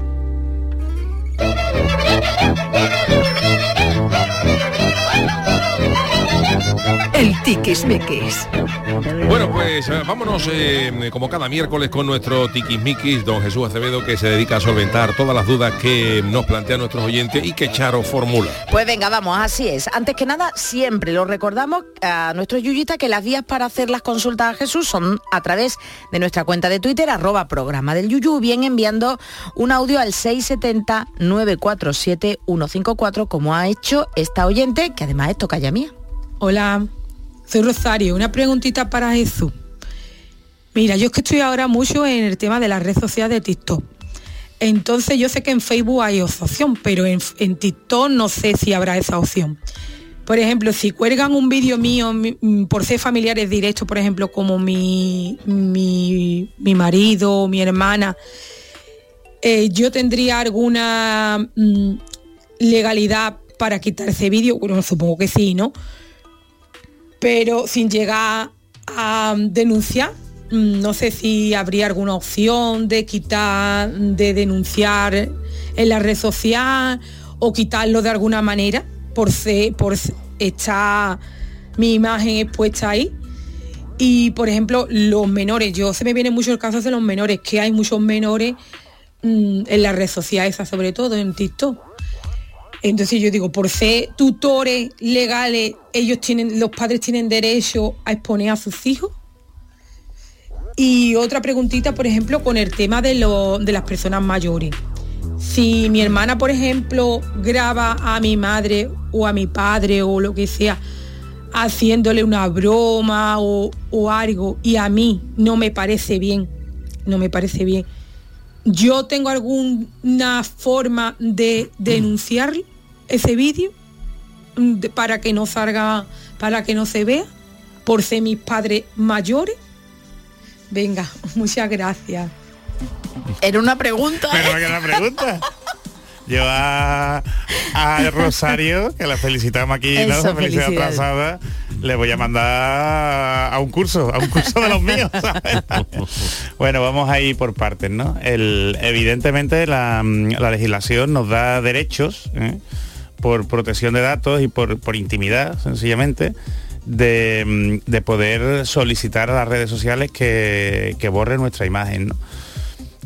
El tiquismiquis. Bueno, pues eh, vámonos eh, como cada miércoles con nuestro tiquismiquis, don Jesús Acevedo, que se dedica a solventar todas las dudas que nos plantean nuestros oyentes y que Charo formula. Pues venga, vamos, así es. Antes que nada, siempre lo recordamos a nuestros yuyita que las vías para hacer las consultas a Jesús son a través de nuestra cuenta de Twitter, arroba programa del yuyu, bien enviando un audio al 670-947-154, como ha hecho esta oyente, que además es tocaya mía. Hola, soy Rosario. Una preguntita para Jesús. Mira, yo es que estoy ahora mucho en el tema de la red social de TikTok. Entonces yo sé que en Facebook hay esa opción, pero en, en TikTok no sé si habrá esa opción. Por ejemplo, si cuelgan un vídeo mío mm, por ser familiares directos, por ejemplo, como mi, mi, mi marido, mi hermana, eh, yo tendría alguna mm, legalidad para quitar ese vídeo, bueno, supongo que sí, ¿no? Pero sin llegar a denunciar, mm, no sé si habría alguna opción de quitar, de denunciar en la red social o quitarlo de alguna manera por ser, por estar mi imagen expuesta ahí. Y por ejemplo, los menores, yo se me vienen muchos casos de los menores, que hay muchos menores mm, en la red social esa, sobre todo en TikTok. Entonces yo digo, por ser tutores legales, ellos tienen, los padres tienen derecho a exponer a sus hijos. Y otra preguntita, por ejemplo, con el tema de, lo- de las personas mayores. Si mi hermana, por ejemplo, graba a mi madre o a mi padre o lo que sea, haciéndole una broma o, o algo, y a mí no me parece bien, no me parece bien, ¿yo tengo alguna forma de denunciar ese vídeo Mm, de- para que no salga, para que no se vea, por ser mis padres mayores? Venga, muchas gracias. Era una pregunta. ¿eh? Pero que la pregunta. Yo a, a Rosario, que la felicitamos aquí, ¿no? Felicidad atrasada, le voy a mandar a un curso, a un curso de los míos. bueno, vamos a ir por partes, ¿no? Evidentemente la, la legislación nos da derechos ¿eh? por protección de datos y por, por intimidad, sencillamente, de, de poder solicitar a las redes sociales que, que borren nuestra imagen.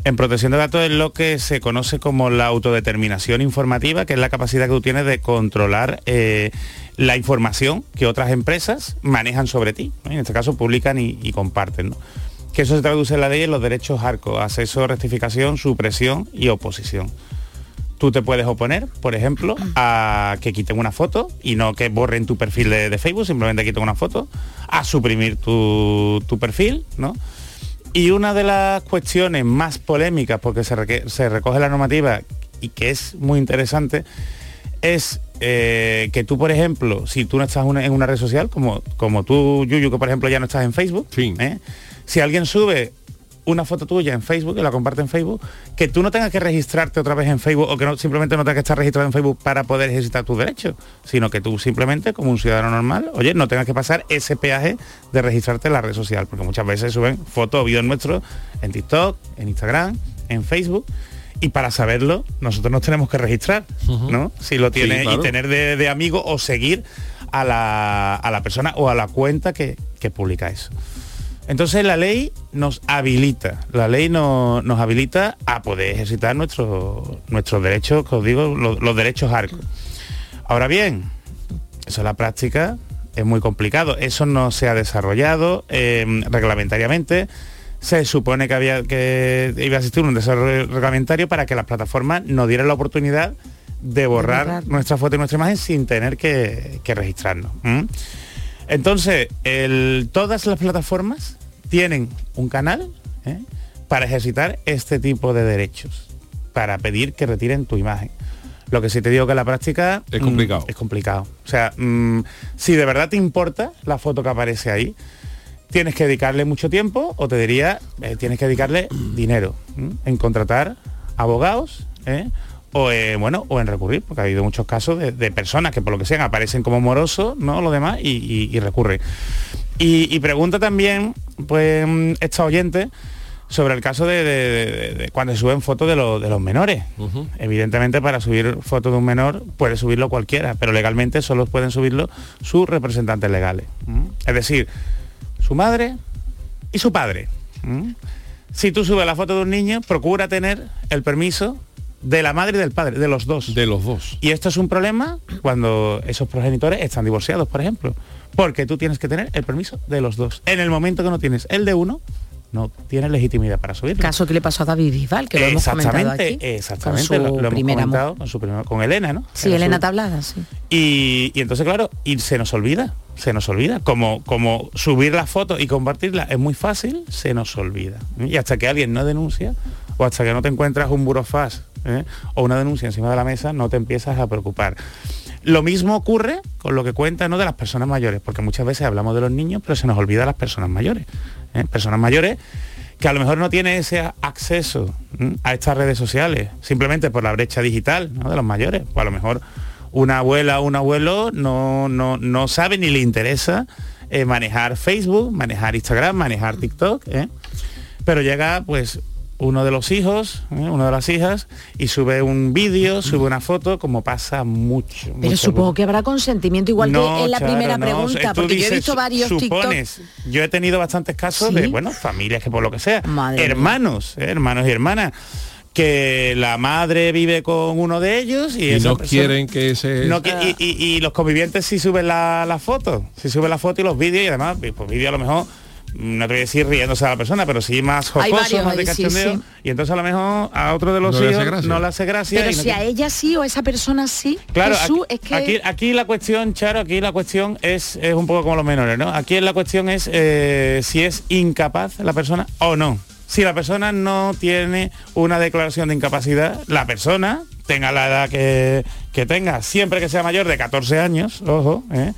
En protección de datos es lo que se conoce como la autodeterminación informativa, que es la capacidad que tú tienes de controlar eh, la información que otras empresas manejan sobre ti. En este caso publican y, comparten. Que eso se traduce en la ley en los derechos ARCO, acceso, rectificación, supresión y oposición. Tú te puedes oponer, por ejemplo, a que quiten una foto y no que borren tu perfil de, Facebook, simplemente quiten una foto, a suprimir tu, tu perfil, ¿no? Y una de las cuestiones más polémicas, porque se, se recoge la normativa y que es muy interesante, es eh, que tú, por ejemplo, si tú no estás una- en una red social, como, como tú, Yuyu, que por ejemplo ya no estás en Facebook, ¿eh? si alguien sube una foto tuya en Facebook y la comparte en Facebook, que tú no tengas que registrarte otra vez en Facebook o que no, simplemente no tengas que estar registrado en Facebook para poder ejercitar tus derechos, sino que tú simplemente, como un ciudadano normal, oye, no tengas que pasar ese peaje de registrarte en la red social, porque muchas veces suben fotos o vídeos nuestros en TikTok, en Instagram, en Facebook. Y para saberlo, nosotros nos tenemos que registrar, ¿no? Si lo tiene Sí, claro. y tener de, de amigo o seguir a la, a la persona o a la cuenta que, que publica eso. Entonces la ley nos habilita, la ley no- nos habilita a poder ejercitar nuestros nuestros derechos, que os digo, lo- los, derechos arcos. Ahora bien, eso en la práctica es muy complicado. Eso no se ha desarrollado eh, reglamentariamente. Se supone que había que iba a existir un desarrollo reglamentario para que las plataformas nos dieran la oportunidad de borrar borrar. nuestra foto y nuestra imagen sin tener que, que registrarnos. Entonces, el- todas las plataformas tienen un canal ¿eh? para ejercitar este tipo de derechos, para pedir que retiren tu imagen. Lo que sí te digo que en la práctica Es mm, complicado. es complicado. O sea, mm, si de verdad te importa la foto que aparece ahí, tienes que dedicarle mucho tiempo o te diría, eh, tienes que dedicarle dinero en contratar abogados ¿eh? o, eh, bueno, o en recurrir, porque ha habido muchos casos de, de personas que por lo que sean aparecen como morosos, ¿no? Lo demás y, y, y recurren. Y, y pregunta también, pues, mm, esta oyente sobre el caso de, de- de- de cuando se suben fotos de, los- de los menores. Evidentemente para subir fotos de un menor puede subirlo cualquiera, pero legalmente solo pueden subirlo sus representantes legales. Es decir, su madre y su padre. ¿m? Si tú subes la foto de un niño, procura tener el permiso de la madre y del padre, de los dos. De los dos. Y esto es un problema cuando esos progenitores están divorciados, por ejemplo. Porque tú tienes que tener el permiso de los dos. En el momento que no tienes el de uno, no tienes legitimidad para subirlo. Caso que le pasó a David Bisbal, que lo hemos comentado aquí. exactamente. con su lo, lo hemos comentado con, su con Elena, ¿no? Sí, Era Elena su- Tablada, sí. y, y entonces, claro, y se nos olvida, se nos olvida. Como, como subir la foto y compartirla es muy fácil, se nos olvida. Y hasta que alguien no denuncia, o hasta que no te encuentras un burofax ¿eh? o una denuncia encima de la mesa, no te empiezas a preocupar. Lo mismo ocurre con lo que cuenta ¿no? de las personas mayores, porque muchas veces hablamos de los niños, pero se nos olvida las personas mayores. ¿Eh? Personas mayores que a lo mejor no tienen ese acceso a estas redes sociales, simplemente por la brecha digital de los mayores. O a lo mejor una abuela o un abuelo no, no, no sabe ni le interesa eh, manejar Facebook, manejar Instagram, manejar TikTok. ¿eh? Pero llega pues uno de los hijos, ¿eh? una de las hijas, y sube un vídeo, sube una foto, como pasa mucho. Pero mucho, supongo que habrá consentimiento igual no, que en la Charo, primera no. pregunta, Tú porque yo he dices, visto varios supones. TikTok. Yo he tenido bastantes casos ¿Sí? de, bueno, familias que por lo que sea, Madre hermanos, ¿eh? hermanos y hermanas, que la madre vive con uno de ellos y, Y no persona- quieren que se... no y, y- y los convivientes sí suben la, la foto, sí suben la foto y los vídeos y además, pues vídeo a lo mejor, no te voy a decir riéndose a la persona, pero sí más jocoso, más de sí, cachondeo. sí. Y entonces a lo mejor a otro de los No le hace hijos gracia. no le hace gracia. Pero y no si a ella sí o a esa persona sí, Claro, Jesús, aquí, es que... aquí, aquí la cuestión, Charo, aquí la cuestión es, es un poco como los menores, ¿no? Aquí la cuestión es eh, si es incapaz la persona o no. Si la persona no tiene una declaración de incapacidad, la persona, tenga la edad que, que tenga, siempre que sea mayor de 14 años, ojo, ¿eh?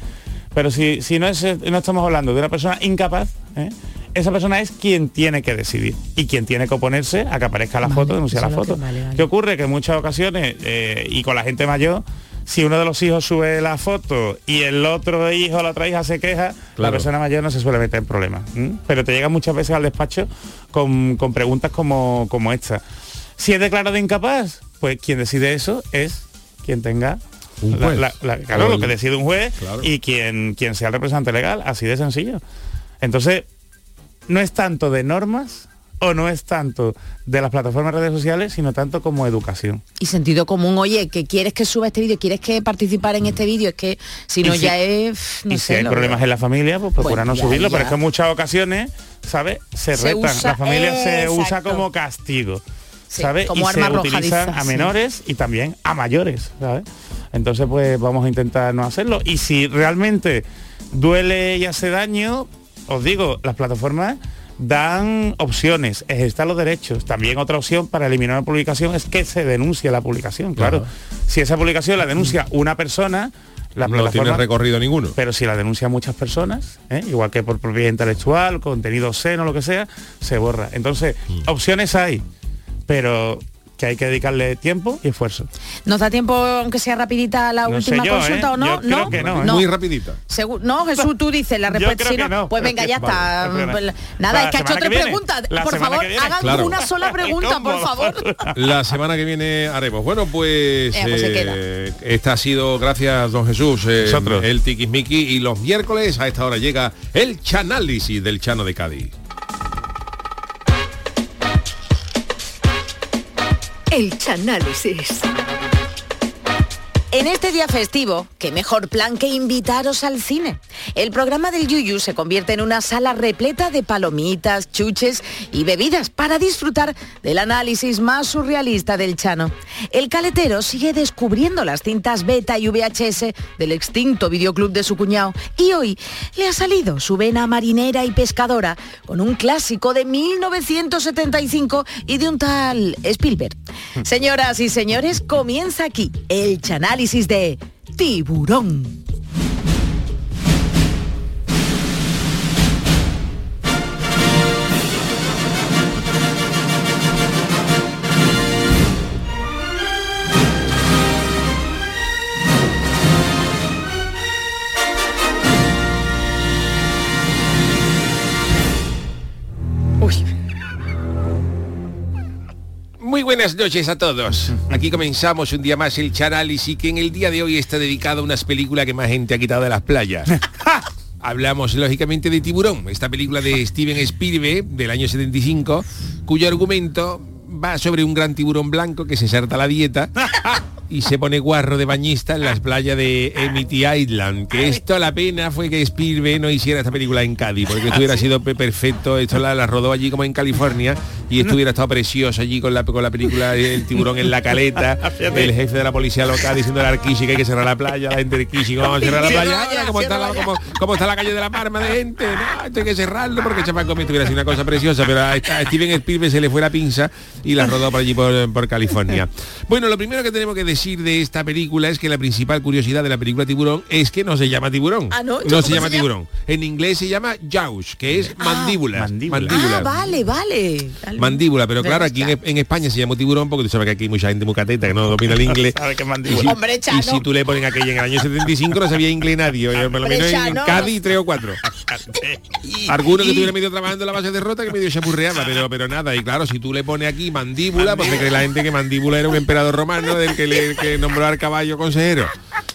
Pero si, si no, es, no estamos hablando de una persona incapaz, ¿eh? esa persona es quien tiene que decidir y quien tiene que oponerse a que aparezca la foto, denunciar la foto. que- vale, vale. ¿Qué ocurre? Que en muchas ocasiones, eh, y con la gente mayor, si uno de los hijos sube la foto y el otro hijo o la otra hija se queja, la persona mayor no se suele meter en problemas. Pero te llega muchas veces al despacho con, con preguntas como, como esta. Si es declarado incapaz, pues quien decide eso es quien tenga Un la- juez. la- la- claro, lo que decide un juez Claro. y quien, quien sea el representante legal, así de sencillo. Entonces, no es tanto de normas o no es tanto de las plataformas de redes sociales, sino tanto como educación. Y sentido común, oye, que quieres que suba este vídeo, quieres que participar en este vídeo, es que si no si- ya es... No y sé, si hay problemas veo. en la familia, pues procura Bueno, no ya, subirlo, ya. pero es que en muchas ocasiones, ¿sabes? Se, Se retan. usa- la familia se usa como castigo, Sí, ¿sabes? como y se arma utilizan arrojadiza, a sí. menores y también a mayores, ¿sabes? Entonces, pues vamos a intentar no hacerlo. Y si realmente duele y hace daño, os digo, las plataformas dan opciones, ejercitar los derechos. También otra opción para eliminar una publicación es que se denuncie la publicación, claro. Si esa publicación la denuncia una persona, la no tiene plataforma recorrido ninguno. pero si la denuncia muchas personas, ¿eh? igual que por propiedad intelectual, contenido seno, lo que sea, se borra. Entonces, Mm. opciones hay, pero que hay que dedicarle tiempo y esfuerzo. ¿Nos da tiempo, aunque sea rapidita, la No última yo, consulta ¿eh? o no? Yo creo que no, ¿eh? Muy rapidita. Segu- no, Jesús, tú dices la respuesta. si no. Pues venga, ya Vale, está. Nada, es que ha hecho tres preguntas. La Por favor, hagan Claro. una sola pregunta, por favor. La semana que viene haremos. Bueno, pues, Eh, pues eh, esta ha sido, gracias don Jesús, eh, el Tiquismiqui y los miércoles a esta hora llega el Chanálisis del Chano de Cádiz. El Chanálisis. En este día festivo, qué mejor plan que invitaros al cine. El programa del Yuyu se convierte en una sala repleta de palomitas, chuches y bebidas para disfrutar del análisis más surrealista del Chano. El caletero sigue descubriendo las cintas beta y VHS del extinto videoclub de su cuñado y hoy le ha salido su vena marinera y pescadora con un clásico de 1975 y de un tal Spielberg. Señoras y señores, comienza aquí el chanálisis de Tiburón. Buenas noches a todos. Aquí comenzamos un día más el Chanálisis que en el día de hoy está dedicado a unas películas que más gente ha quitado de las playas. Hablamos lógicamente de Tiburón, esta película de Steven Spielberg del año 75, cuyo argumento va sobre un gran tiburón blanco que se salta la dieta y se pone guarro de bañista en las playas de Amity Island. Que esto la pena fue que Spielberg no hiciera esta película en Cádiz, porque esto hubiera sido pe- perfecto. Esto la, la rodó allí como en California y esto hubiera estado precioso allí con la, con la película El tiburón en la caleta, el jefe de la policía local diciendo al Arquishi que hay que cerrar la playa, la gente ¿cómo vamos a cerrar la playa? ¿cómo, está la, está calle de la Parma de gente? No, esto hay que cerrarlo porque Chapan Gómez hubiera sido una cosa preciosa, pero a, Steven Spielberg se le fue la pinza y la rodó por allí por, por California. Bueno, lo primero que tenemos que decir de esta película es que la principal curiosidad de la película Tiburón es que no se llama tiburón. Ah, ¿no? no ¿Cómo se se llama llama? tiburón. En inglés se llama jaws, que es mandíbula. mandíbula. Ah, vale, vale. Dale. Mandíbula, pero claro, aquí en, España se llama tiburón porque tú sabes que aquí hay mucha gente muy cateta que no domina el inglés. ¿Sabe qué Y mandíbula? si, Hombre, Chano. y si tú le pones aquella en el año 75 no sabía inglés nadie, por lo menos en. Cádiz tres o cuatro. Alguno que estuviera medio trabajando en la base de rota que medio se aburreaba, pero, pero nada. Y claro, si tú le pones aquí mandíbula, se cree la gente que mandíbula era un emperador romano del que, le, que nombró al caballo consejero.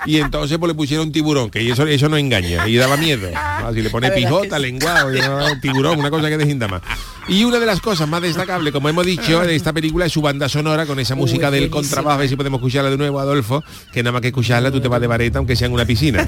Y entonces pues le pusieron tiburón, que eso, eso no engaña, y daba miedo. Ah, Si le pone pijota, lenguado, y, ah, tiburón, una cosa que desinda más. Y una de las cosas más destacables, como hemos dicho, de esta película es su banda sonora con esa música del contrabajo, a ver si podemos escucharla de nuevo, Adolfo, que nada más que escucharla tú te vas de vareta, aunque sea en una piscina.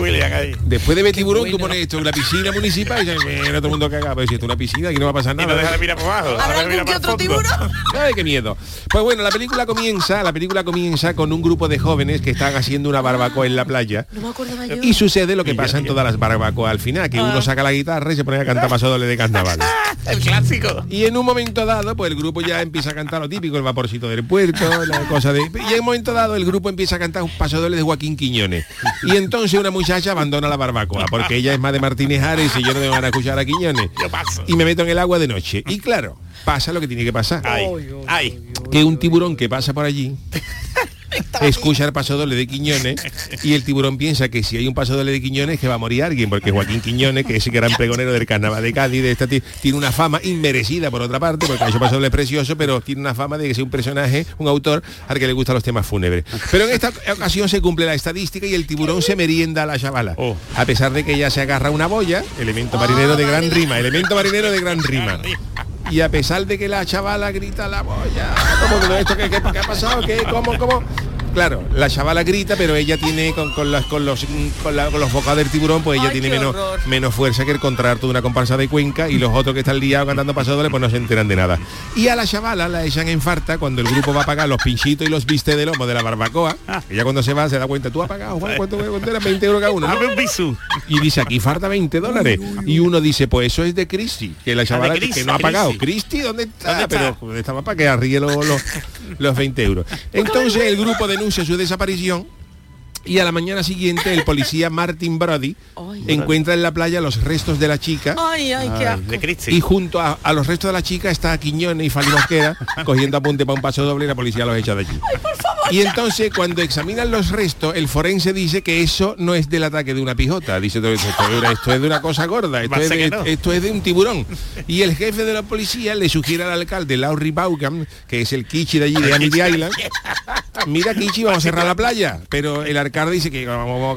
William ahí. Después de ver tiburón, tú pones esto en una piscina municipal y dices, "Mira, todo el mundo cagado, pero si esto es una piscina, aquí no va a pasar Y nada. no deja de mirar por abajo. ¿Habrá algún que otro tiburón? Ay, qué miedo. Pues bueno, la película comienza, la película comienza con un grupo de jóvenes que están haciendo una barbacoa en la playa. No me acordaba yo. Y sucede lo que pasa en todas las barbacoas al final, que uno saca la guitarra y se pone a cantar paso doble de carnaval. El clásico. Y en un momento dado, pues el grupo ya empieza a cantar lo típico, el vaporcito del puerto, la cosa de... Y en un momento dado el grupo empieza a cantar un paso doble de Joaquín Quiñones. Y entonces una muchacha abandona la barbacoa, porque ella es más de Martínez Ares y yo no me van a escuchar a Quiñones. Yo paso. Y me meto en el agua de noche. Y claro, pasa lo que tiene que pasar. Ay, ay. Que un tiburón que pasa por allí escucha el paso doble de Quiñones y el tiburón piensa que si hay un paso doble de Quiñones que va a morir alguien porque Joaquín Quiñones que es el gran pregonero del carnaval de Cádiz de esta ti- tiene una fama inmerecida por otra parte porque ha hecho paso doble precioso pero tiene una fama de que sea un personaje un autor al que le gustan los temas fúnebres. Pero en esta ocasión se cumple la estadística y el tiburón se merienda a la chavala. Oh. a pesar de que ella se agarra una boya elemento marinero de gran rima elemento marinero de gran rima y a pesar de que la chavala grita la boya, ¿cómo que no, esto qué, qué- qué ha pasado? ¿Qué? ¿Cómo? ¿Cómo? Claro, la chavala grita, pero ella tiene con, con las- con los con, la- con los bocados del tiburón, pues ella Ay, tiene menos, horror. menos fuerza que el contrato de una comparsa de Cuenca y los otros que están liados cantando pasadores pues no se enteran de nada. Y a la chavala la echan en farta cuando el grupo va a pagar los pinchitos y los vistes de lomo de la barbacoa. Ella cuando se va se da cuenta, tú has pagado, Juan, ¿cuánto, era? 20 euros cada uno. ¿no? Dame un bisú. Y dice, aquí falta 20 dólares. Y uno dice, pues eso es de Cristi, que la chavala que- no ha pagado. Cristi. ¿dónde está? ¿Dónde está? Pero estaba para que arríe los, los, los 20 euros. Entonces el grupo denuncia su desaparición y a la mañana siguiente el policía Martin Brody Ay. encuentra en la playa los restos de la chica Ay, ay, qué asco. Y junto a, a los restos de la chica está Quiñones y Fali Mosquera cogiendo apunte para un paso doble y la policía los echa de allí. Y entonces cuando examinan los restos, el forense dice que eso no es del ataque de una pijota. Dice esto, esto es, de una cosa gorda, esto es de, que no. esto es de un tiburón. Y el jefe de la policía le sugiere al alcalde Laurie Baucam, que es el Kichi de allí de Amity Island, mira Kichi, vamos a cerrar la playa. Pero el alcalde dice que ¿cómo, cómo-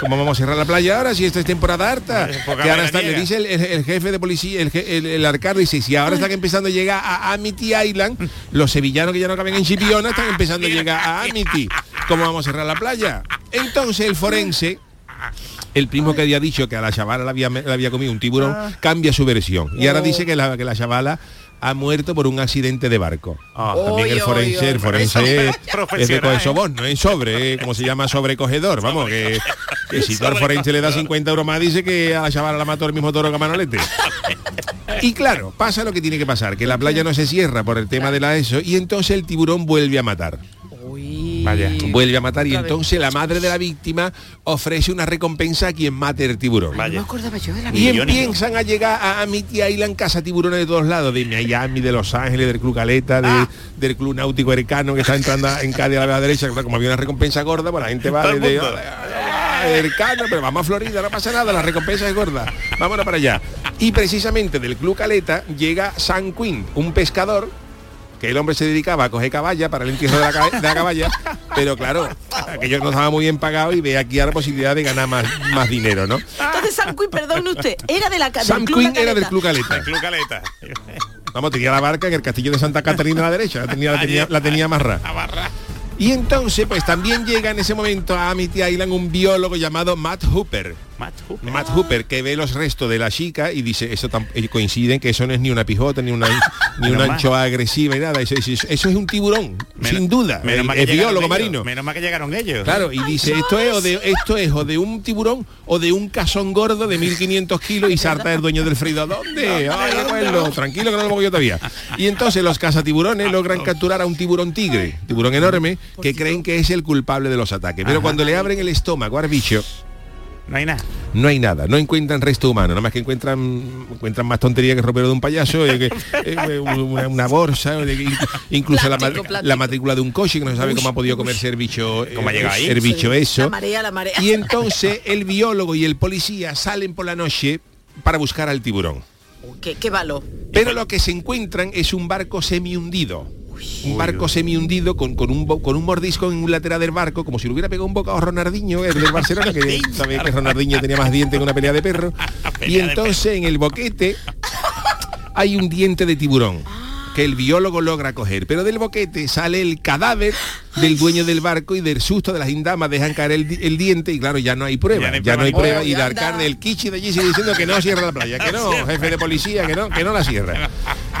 cómo vamos, a cerrar la playa ahora si esto es temporada harta. Que ahora está, le dice el, el- el jefe de policía, el, el alcalde dice, si ahora están empezando a llegar a Amity Island, los sevillanos que ya no caben en Chipiona están empezando a llegar a Amity. ¿Cómo vamos a cerrar la playa? Entonces el forense el primo que había dicho que a la chavala le había, comido un tiburón, cambia su versión. Y ahora dice que la, que la chavala ha muerto por un accidente de barco. Ah, también el forense, el forense es, de ¿eh? soborno, es sobre, eh, como se llama sobrecogedor, vamos, que, que si tú al forense le da 50 euros más, dice que a la chavala la mató el mismo toro que a Manolete. Y claro, pasa lo que tiene que pasar, que la playa no se cierra por el tema de la ESO y entonces el tiburón vuelve a matar. Vaya. Vuelve a matar y entonces la madre de la víctima ofrece una recompensa a quien mate el tiburón. No me acordaba yo de la Y Millones, empiezan a llegar a Amity Island casa tiburones de todos lados, de Miami, de Los Ángeles, del Club Caleta, de- Ah. del Club Náutico Ercano que está entrando en Cádiz a la derecha. Como había una recompensa gorda, pues la gente va desde mundo. ah, Ercano, pero vamos a Florida, no pasa nada, la recompensa es gorda. Vámonos para allá. Y precisamente del Club Caleta llega San Quinn, un pescador que el hombre se dedicaba a coger caballa para el entierro de la, ca- de la caballa, pero claro, aquello no estaba muy bien pagado y ve aquí la posibilidad de ganar más, más dinero, ¿no? Entonces Sam Quinn, perdón usted, era de la del Sam Club Quinn era del. Club Caleta. Club Caleta. Vamos, tenía la barca en el castillo de Santa Catarina a la derecha, la tenía, la tenía, la tenía. Amarra. Y entonces, pues también llega en ese momento a Amity Island un biólogo llamado Matt Hooper. Matt Hooper. Matt Hooper, que ve los restos de la chica y dice, eso coinciden que eso no es ni una pijota, ni una, ni una anchoa agresiva y nada. Eso, eso- eso es un tiburón, Menos- sin duda. Menos Es- mal que biólogo ellos, marino. Menos mal que llegaron ellos. Claro, y dice, esto es, o de, esto es o de un tiburón o de un cazón gordo de 1500 kilos y sarta el dueño del frido. ¿Dónde? Ay, abuelo, tranquilo que no lo pongo yo todavía. Y entonces los cazatiburones logran capturar a un tiburón tigre, tiburón enorme, que creen que es el culpable de los ataques. Pero cuando le abren el estómago al bicho, No hay nada. no hay nada, no encuentran resto humano, nada más que encuentran encuentran más tontería que el ropero de un payaso, eh, que, eh, una, una bolsa, eh, incluso la, Plástico, matrícula de un coche que no se sabe cómo ha podido comerse el bicho, eh, ¿Cómo ha llegado ahí? el bicho eso. La marea, la marea. Y entonces el biólogo y el policía salen por la noche para buscar al tiburón. ¿Qué, qué valor? Pero lo que se encuentran es un barco semi hundido. Un barco semi hundido con, con un con un mordisco en un lateral del barco, como si le hubiera pegado un bocado a Ronaldinho, el del Barcelona, que sabéis que Ronaldinho tenía más dientes que una pelea de perro. Y entonces en el boquete hay un diente de tiburón que el biólogo logra coger, pero del boquete sale el cadáver del dueño del barco y del susto de las indamas dejan caer el, di- el diente y claro, ya no hay prueba, ya no hay prueba, y el alcalde del Kichi de allí sigue diciendo que no cierra la playa, que no, jefe de policía, que no, que no la cierra.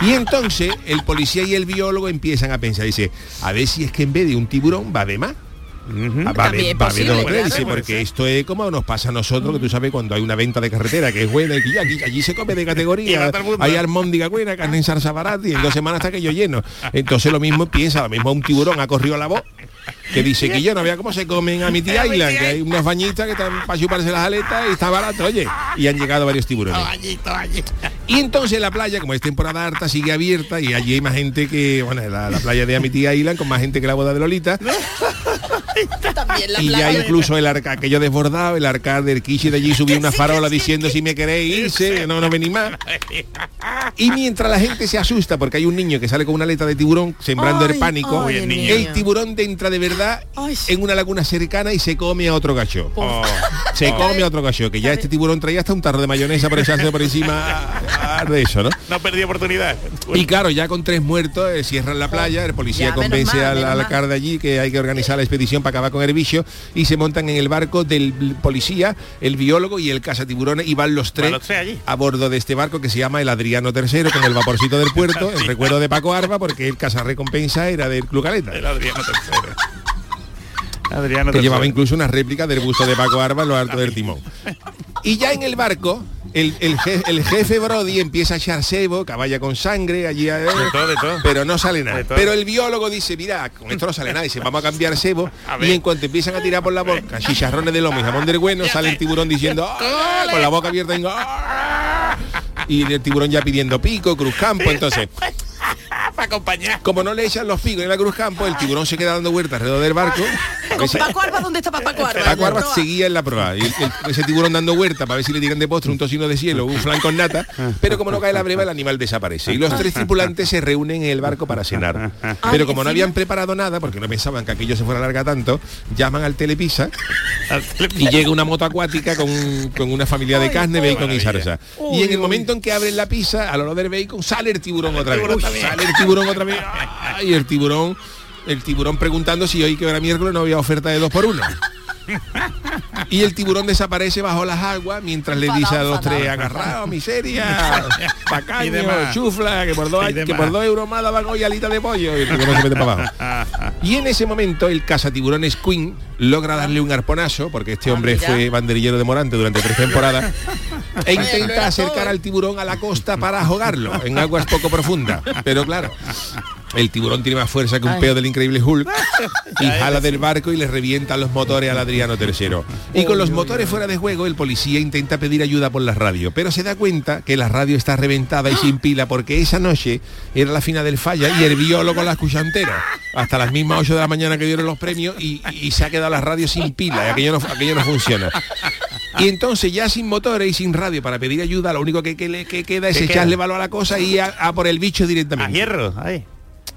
Y entonces el policía y el biólogo empiezan a pensar, dice, a ver si es que en vez de un tiburón va de más. Va a haber, También va a haber posible, claro. dice, porque esto es como nos pasa a nosotros, que tú sabes cuando hay una venta de carretera que es buena y que allí, allí se come de categoría, va hay almóndiga buena, carne en salsa barata y en dos semanas está que yo lleno. Entonces lo mismo piensa, lo mismo un tiburón ha corrido a la voz que dice que yo no vea cómo se comen a mi tía Island, que hay unos bañistas que están para chuparse las aletas y está barato, oye. Y han llegado varios tiburones. Y entonces la playa, como es temporada harta, sigue abierta y allí hay más gente que, bueno, la, la playa de Amitía Island con más gente que la boda de Lolita. También la Y ya incluso el arca, aquello desbordado, el arcade del Kishi de allí subió una farola diciendo si me queréis irse, no, no venís más. Y mientras la gente se asusta porque hay un niño que sale con una aleta de tiburón sembrando el pánico, ay, el tiburón entra de verdad en una laguna cercana y se come a otro gacho. Oh. Se come a otro gacho, que ya este tiburón traía hasta un tarro de mayonesa por echarse por encima de eso, ¿no? No perdí oportunidad. Y claro, ya con tres muertos eh, cierran la playa, el policía Ya, convence mal, al alcalde allí que hay que organizar la expedición para acabar con el bicho y se montan en el barco del policía, el biólogo y el cazatiburones y van los tres Van los tres allí. a bordo de este barco que se llama el Adriano III con el vaporcito del puerto, en recuerdo de Paco Arba porque el recompensa era del Club Caleta. El Adriano tercero. Adriano que llevaba incluso una réplica del busto de Paco Arba en lo alto del timón. Y ya en el barco, el, el je- el jefe Brody empieza a echar cebo, caballa con sangre, allí a- De todo, de todo. pero no sale nada. Pero el biólogo dice, mira, con esto no sale nada, dice, vamos a cambiar. A ver. Y en cuanto empiezan a tirar por la boca, chicharrones de lomo y jamón del bueno, sale el tiburón diciendo, "Ah", con la boca abierta, y, "Ah". y el tiburón ya pidiendo pico, cruz campo, entonces acompañar. como no le echan los picos en la cruz campo, el tiburón se queda dando vueltas alrededor del barco. Paco Arba, ¿dónde estaba Paco Arba? Paco La Arba proa. seguía en la prueba. Y el- el- ese tiburón dando vuelta para ver si le tiran de postre un tocino de cielo, un flan con nata, pero como no cae la breva, el animal desaparece. Y los tres tripulantes se reúnen en el barco para cenar. Pero como no habían preparado nada, porque no pensaban que aquello se fuera a larga tanto, llaman al telepisa y llega una moto acuática con, con una familia de carne, bacon y salsa. Y en el momento en que abren la pizza, al olor del bacon, sale el tiburón otra vez. Sale el otra vez. Y el tiburón, el tiburón preguntando si hoy que era miércoles no había oferta de dos por uno. Y el tiburón desaparece bajo las aguas mientras le dice a los tres, agarrado, miseria, pacaño, chufla, que por dos, que por dos euros más daban hoy alita de pollo. Y el tiburón se mete para abajo. Y en ese momento el cazatiburones Queen logra darle un arponazo, porque este hombre mira. fue banderillero de Morante durante tres temporadas, e intenta acercar al tiburón a la costa para ahogarlo en aguas poco profundas. Pero claro, el tiburón tiene más fuerza que un peo del increíble Hulk y jala del barco y le revienta los motores al Adriano III. Y con los motores fuera de juego, el policía intenta pedir ayuda por la radio, pero se da cuenta que la radio está reventada y sin pila porque esa noche era la final del falla y el biólogo la escucha entera. Hasta las mismas 8 de la mañana que dieron los premios y, y se ha quedado la radio sin pila y aquello no, aquello no funciona. Y entonces ya sin motores y sin radio para pedir ayuda, lo único que, que le que queda es ¿Qué echarle queda? valor a la cosa y a, a por el bicho A directamente. hierro. Ahí.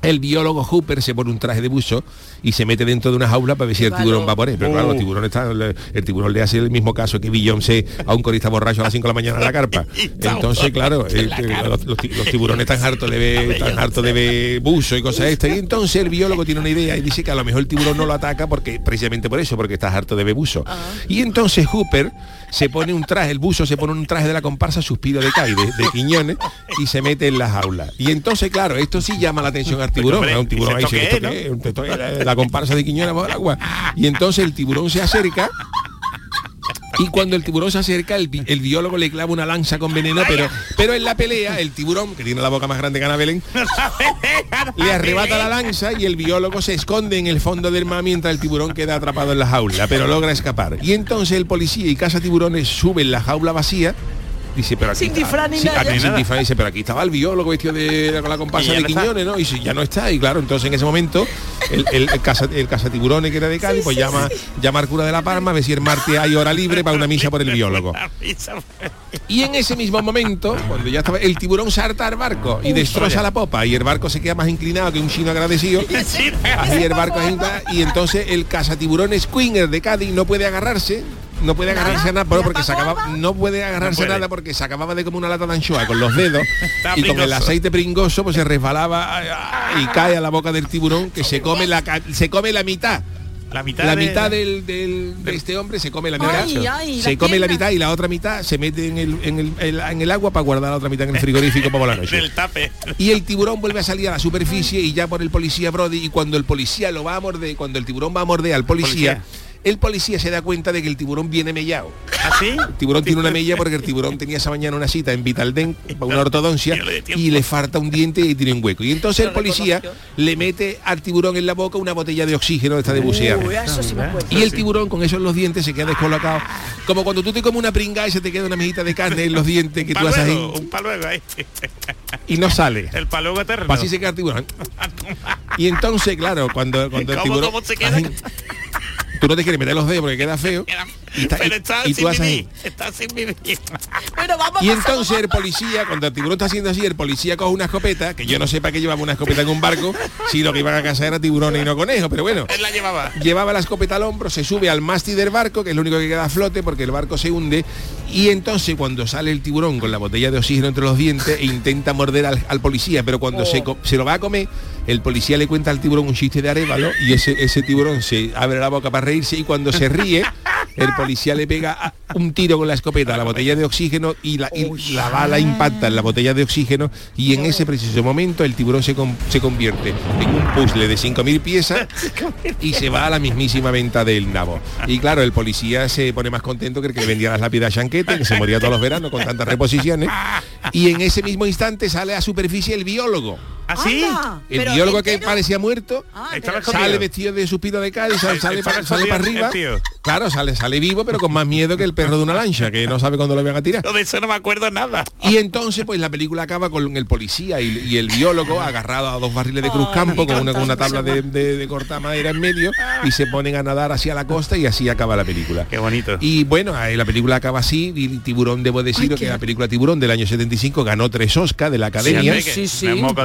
El biólogo Hooper se pone un traje de buzo y se mete dentro de una jaula para ver si el tiburón va por él. Pero claro, los Uh. tiburones están, le- el tiburón le hace el mismo caso que Beyoncé a un corista borracho a las 5 de la mañana en la carpa. Entonces, claro, eh, eh, los, los ti- los tiburones están hartos de ver, están hartos de ver buzo y cosas estas. Y entonces el biólogo tiene una idea y dice que a lo mejor el tiburón no lo ataca porque precisamente por eso, porque está harto de ver buzo. Y entonces Hooper se pone un traje, el buzo se pone un traje de la comparsa suspiro de Cai, de, de Quiñones, y se mete en la jaula. Y entonces, claro, esto sí llama la atención tiburón. Un tiburón ahí ¿esto dice, qué ¿esto es, qué es? Esto es la, la comparsa de Quiñones bajo el agua. Y entonces el tiburón se acerca y cuando el tiburón se acerca, el, bi- el biólogo le clava una lanza con veneno, pero, pero en la pelea, el tiburón, que tiene la boca más grande que Ana Belén, le arrebata la lanza y el biólogo se esconde en el fondo del mar mientras el tiburón queda atrapado en la jaula, pero logra escapar. Y entonces el policía y caza tiburones suben la jaula vacía dice, pero aquí Sin está- disfraz ni sí, nada. aquí Ni sin nada. disfraz, dice, pero aquí estaba el biólogo vestido de con la Y comparsa de no. Quiñones, ¿no? Y dice, ya no está. Y claro, entonces en ese momento el, el, el casa, el cazatiburones que era de Cádiz, pues llama, llama al cura de la Palma a ver si el martes hay hora libre para una misa por el biólogo. Y en ese mismo momento, cuando ya estaba, el tiburón salta al barco y destroza la popa y el barco se queda más inclinado que un chino agradecido. Así el barco y entonces el cazatiburón Squinger de Cádiz no puede agarrarse. No puede agarrarse a nada bueno, porque se acababa, no puede agarrarse puede. nada porque se acababa de como una lata de anchoa con los dedos y con el aceite pringoso pues se resbalaba ah, ah, y cae a la boca del tiburón que se come la se come la mitad. La mitad, la de- mitad del, del- de este hombre se come la mitad. Ay, ay, se la come la mitad y la otra mitad se mete en el, en el, el- en el agua para guardar la otra mitad en el frigorífico para por la noche. Del tape. y el tiburón vuelve a salir a la superficie y ya por el policía Brody y cuando el policía lo va a morder cuando el tiburón va a morder al policía, Policía. El policía se da cuenta de que el tiburón viene mellado ¿Así? el tiburón tiene una mella porque el tiburón tenía esa mañana una cita en Vitaldent para una ortodoncia y le falta un diente y tiene un hueco. Y entonces el policía le mete al tiburón en la boca una botella de oxígeno de esta de bucear. Uy, eso sí me acuerdo. Y el tiburón con eso en los dientes se queda descolocado. Como cuando tú te comes una pringa y se te queda una mejita de carne en los dientes que tú haces ahí un paluego ahí. y no sale. El paluego eterno. Así se queda el tiburón. Y entonces, claro, cuando, cuando el ¿Cómo, tiburón... cómo se queda? Así, tú no te quieres meter los dedos porque queda feo. Y, está- Pero y- está y sin tú haces ahí. vivir. Está sin vivir. Bueno, vamos Y entonces el policía, cuando el tiburón está haciendo así, el policía coge una escopeta, que yo no sé para qué llevaba una escopeta en un barco, si lo que iban a cazar era tiburones y no conejos, pero bueno. Él la llevaba. Llevaba la escopeta al hombro, se sube al mástil del barco, que es lo único que queda a flote porque el barco se hunde, y entonces cuando sale el tiburón con la botella de oxígeno entre los dientes e intenta morder al, al policía, pero cuando se, co- se lo va a comer, el policía le cuenta al tiburón un chiste de arévalo y ese, ese tiburón se abre la boca para reírse y cuando se ríe, el policía le pega a- un tiro con la escopeta a la botella de oxígeno y la, y la bala impacta en la botella de oxígeno y en ese preciso momento el tiburón se, con- se convierte en un puzzle de 5.000 piezas y se va a la mismísima venta del nabo. Y claro, el policía se pone más contento que el que le vendía las lápidas a Chanquete, que se moría todos los veranos con tantas reposiciones. Y en ese mismo instante sale a superficie el biólogo. ¿Así? Anda, El pero biólogo que parecía muerto Ah, sale vestido de suspiro de Cádiz, sale, sale para, sale para arriba. Claro, sale, sale vivo, pero con más miedo que el perro de una lancha, que no sabe cuándo lo van a tirar. De eso no me acuerdo nada. Y entonces pues la película acaba con el policía y, y el biólogo agarrado a dos barriles de Cruz Campo con una, con una tabla de, de, de cortar madera en medio y se ponen a nadar hacia la costa y así acaba la película. Qué bonito. Y bueno, ahí la película acaba así y Tiburón, debo decir que la película Tiburón del año 75 ganó tres Oscars de la Academia.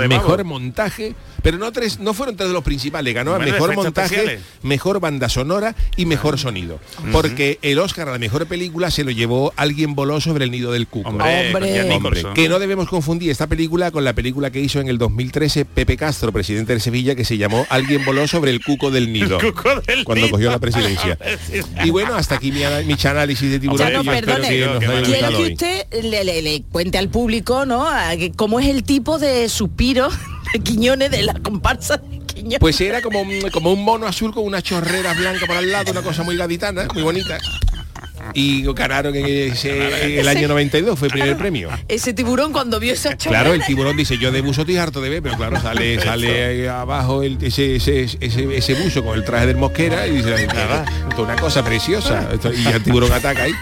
me. Mejor montaje, pero no tres, no fueron tres de los principales, ganó a mejor montaje, especiales. mejor banda sonora y mejor sonido. Porque el Oscar a la mejor película se lo llevó Alguien voló sobre el nido del cuco. Hombre, Hombre, que no debemos confundir esta película con la película que hizo en el 2013 Pepe Castro, presidente de Sevilla, que se llamó Alguien voló sobre el cuco del nido. Cuco del cuando nido. cogió la presidencia. Y bueno, hasta aquí mi, mi análisis de tiburón. No, espero perdone. que haya Quiero que usted le, le- le cuente al público, ¿no? A que cómo es el tipo de suspiro de Quiñones de la comparsa de Quiñones. Pues era como un, como un mono azul con una chorrera blanca por al lado, una cosa muy gaditana, muy bonita. Y ganaron en, ese- el año 92, fue el primer premio. Ese tiburón cuando vio esa chorrera. Claro, el tiburón dice, yo de buzo estoy harto de ver, pero claro, sale, sale abajo el- ese, ese, ese, ese buzo con el traje del mosquera y dice, esto es una cosa preciosa. Esto- y el tiburón ataca ahí.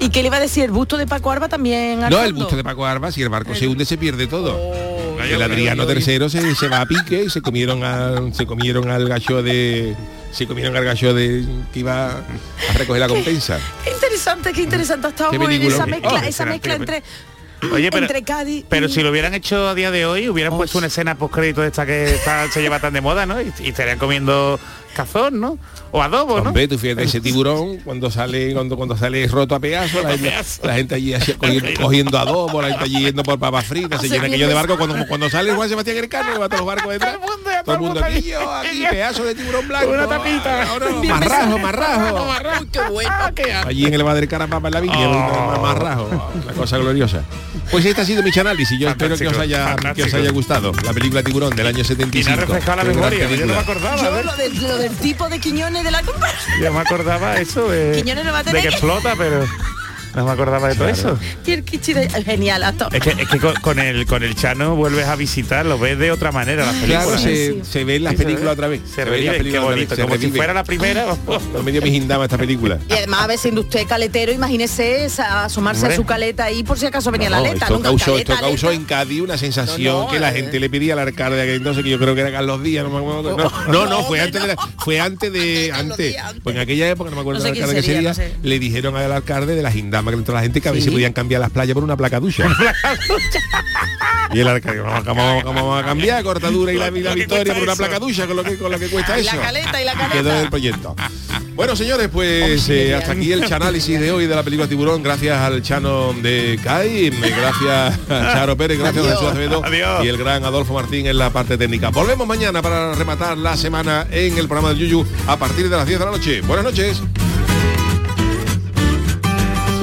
¿Y qué le iba a decir? ¿El busto de Paco Arba también? No, el busto de Paco Arba, si el barco se hunde se pierde todo. El Adriano III se, se va a pique y se comieron al, se comieron al gacho de se comieron al gacho de que iba a recoger la compensa. Qué interesante, qué interesante. Ha estado muy bien esa mezcla, Oh, esa mezcla entre, Oye, pero, entre Cádiz pero y- si lo hubieran hecho a día de hoy, hubieran puesto una escena post crédito esta que está- se lleva tan de moda, ¿no? Y, y estarían comiendo cazón, ¿no? O adobo, ¿no? Hombre, tú fíjate ese tiburón cuando sale cuando, cuando sale roto a pedazos, la, gente- la gente allí así, cogiendo, cogiendo adobo, la gente allí yendo por papas fritas, se llena aquello de barco cuando, cuando sale Juan Sebastián Elcano, va todos los barcos detrás. Todo el mundo aquí, yo, aquí, pedazo de tiburón blanco. Una tapita. ahora, más rajo, más rajo. Qué bueno. Allí en el Madre Carapapa en la viña, más, más rajo, la cosa gloriosa. Pues este ha sido mi análisis. Yo espero que os haya que os haya gustado. La película Tiburón del año 75. Y refrescado la gran memoria, yo no me película. acordaba. Yo ¿ves? lo del, lo del tipo de Quiñones de la comparsa. Yo me acordaba eso de, Quiñones no va a de tener que- explota, pero No me acordaba de todo eso. Y el Kichi de- genial, actor. Es que, es que con, con el con el Chano vuelves a visitar, lo ves de otra manera las películas. Claro, se, se ve en las películas otra vez. Se ve en las revive, qué bonito, como si fuera la primera. No me dio mi gindama esta película. Y además, a ver, siendo usted caletero, imagínese esa- asomarse Hombre. a su caleta ahí por si acaso venía No, la aleta. esto nunca causó, caleta, esto causó aleta. en Cádiz una sensación No, no, que la eh. gente le pedía al alcalde de aquel entonces, que yo creo que era Carlos Díaz, no me acuerdo. No, no, no, fue antes de la- fue antes de antes. Pues en aquella época, no me acuerdo No sé del quién alcalde que sería, le dijeron al alcalde de la que entró la gente que a ver si podían cambiar las playas por una placa ducha. y el alcalde, "No, ¿cómo, vamos- vamos a cambiar cortadura y la, y la victoria por una placa ducha con lo que con lo que cuesta Y la eso? caleta, y la caleta. Quedó el proyecto. Bueno, señores, pues eh, hasta aquí el análisis de hoy de la película Tiburón. Gracias al Chano de CAI, gracias a Charo Pérez, gracias a Jesús Acevedo Adiós. y el gran Adolfo Martín en la parte técnica. Volvemos mañana para rematar la semana en el programa del Yuyu a partir de las 10 de la noche. Buenas noches.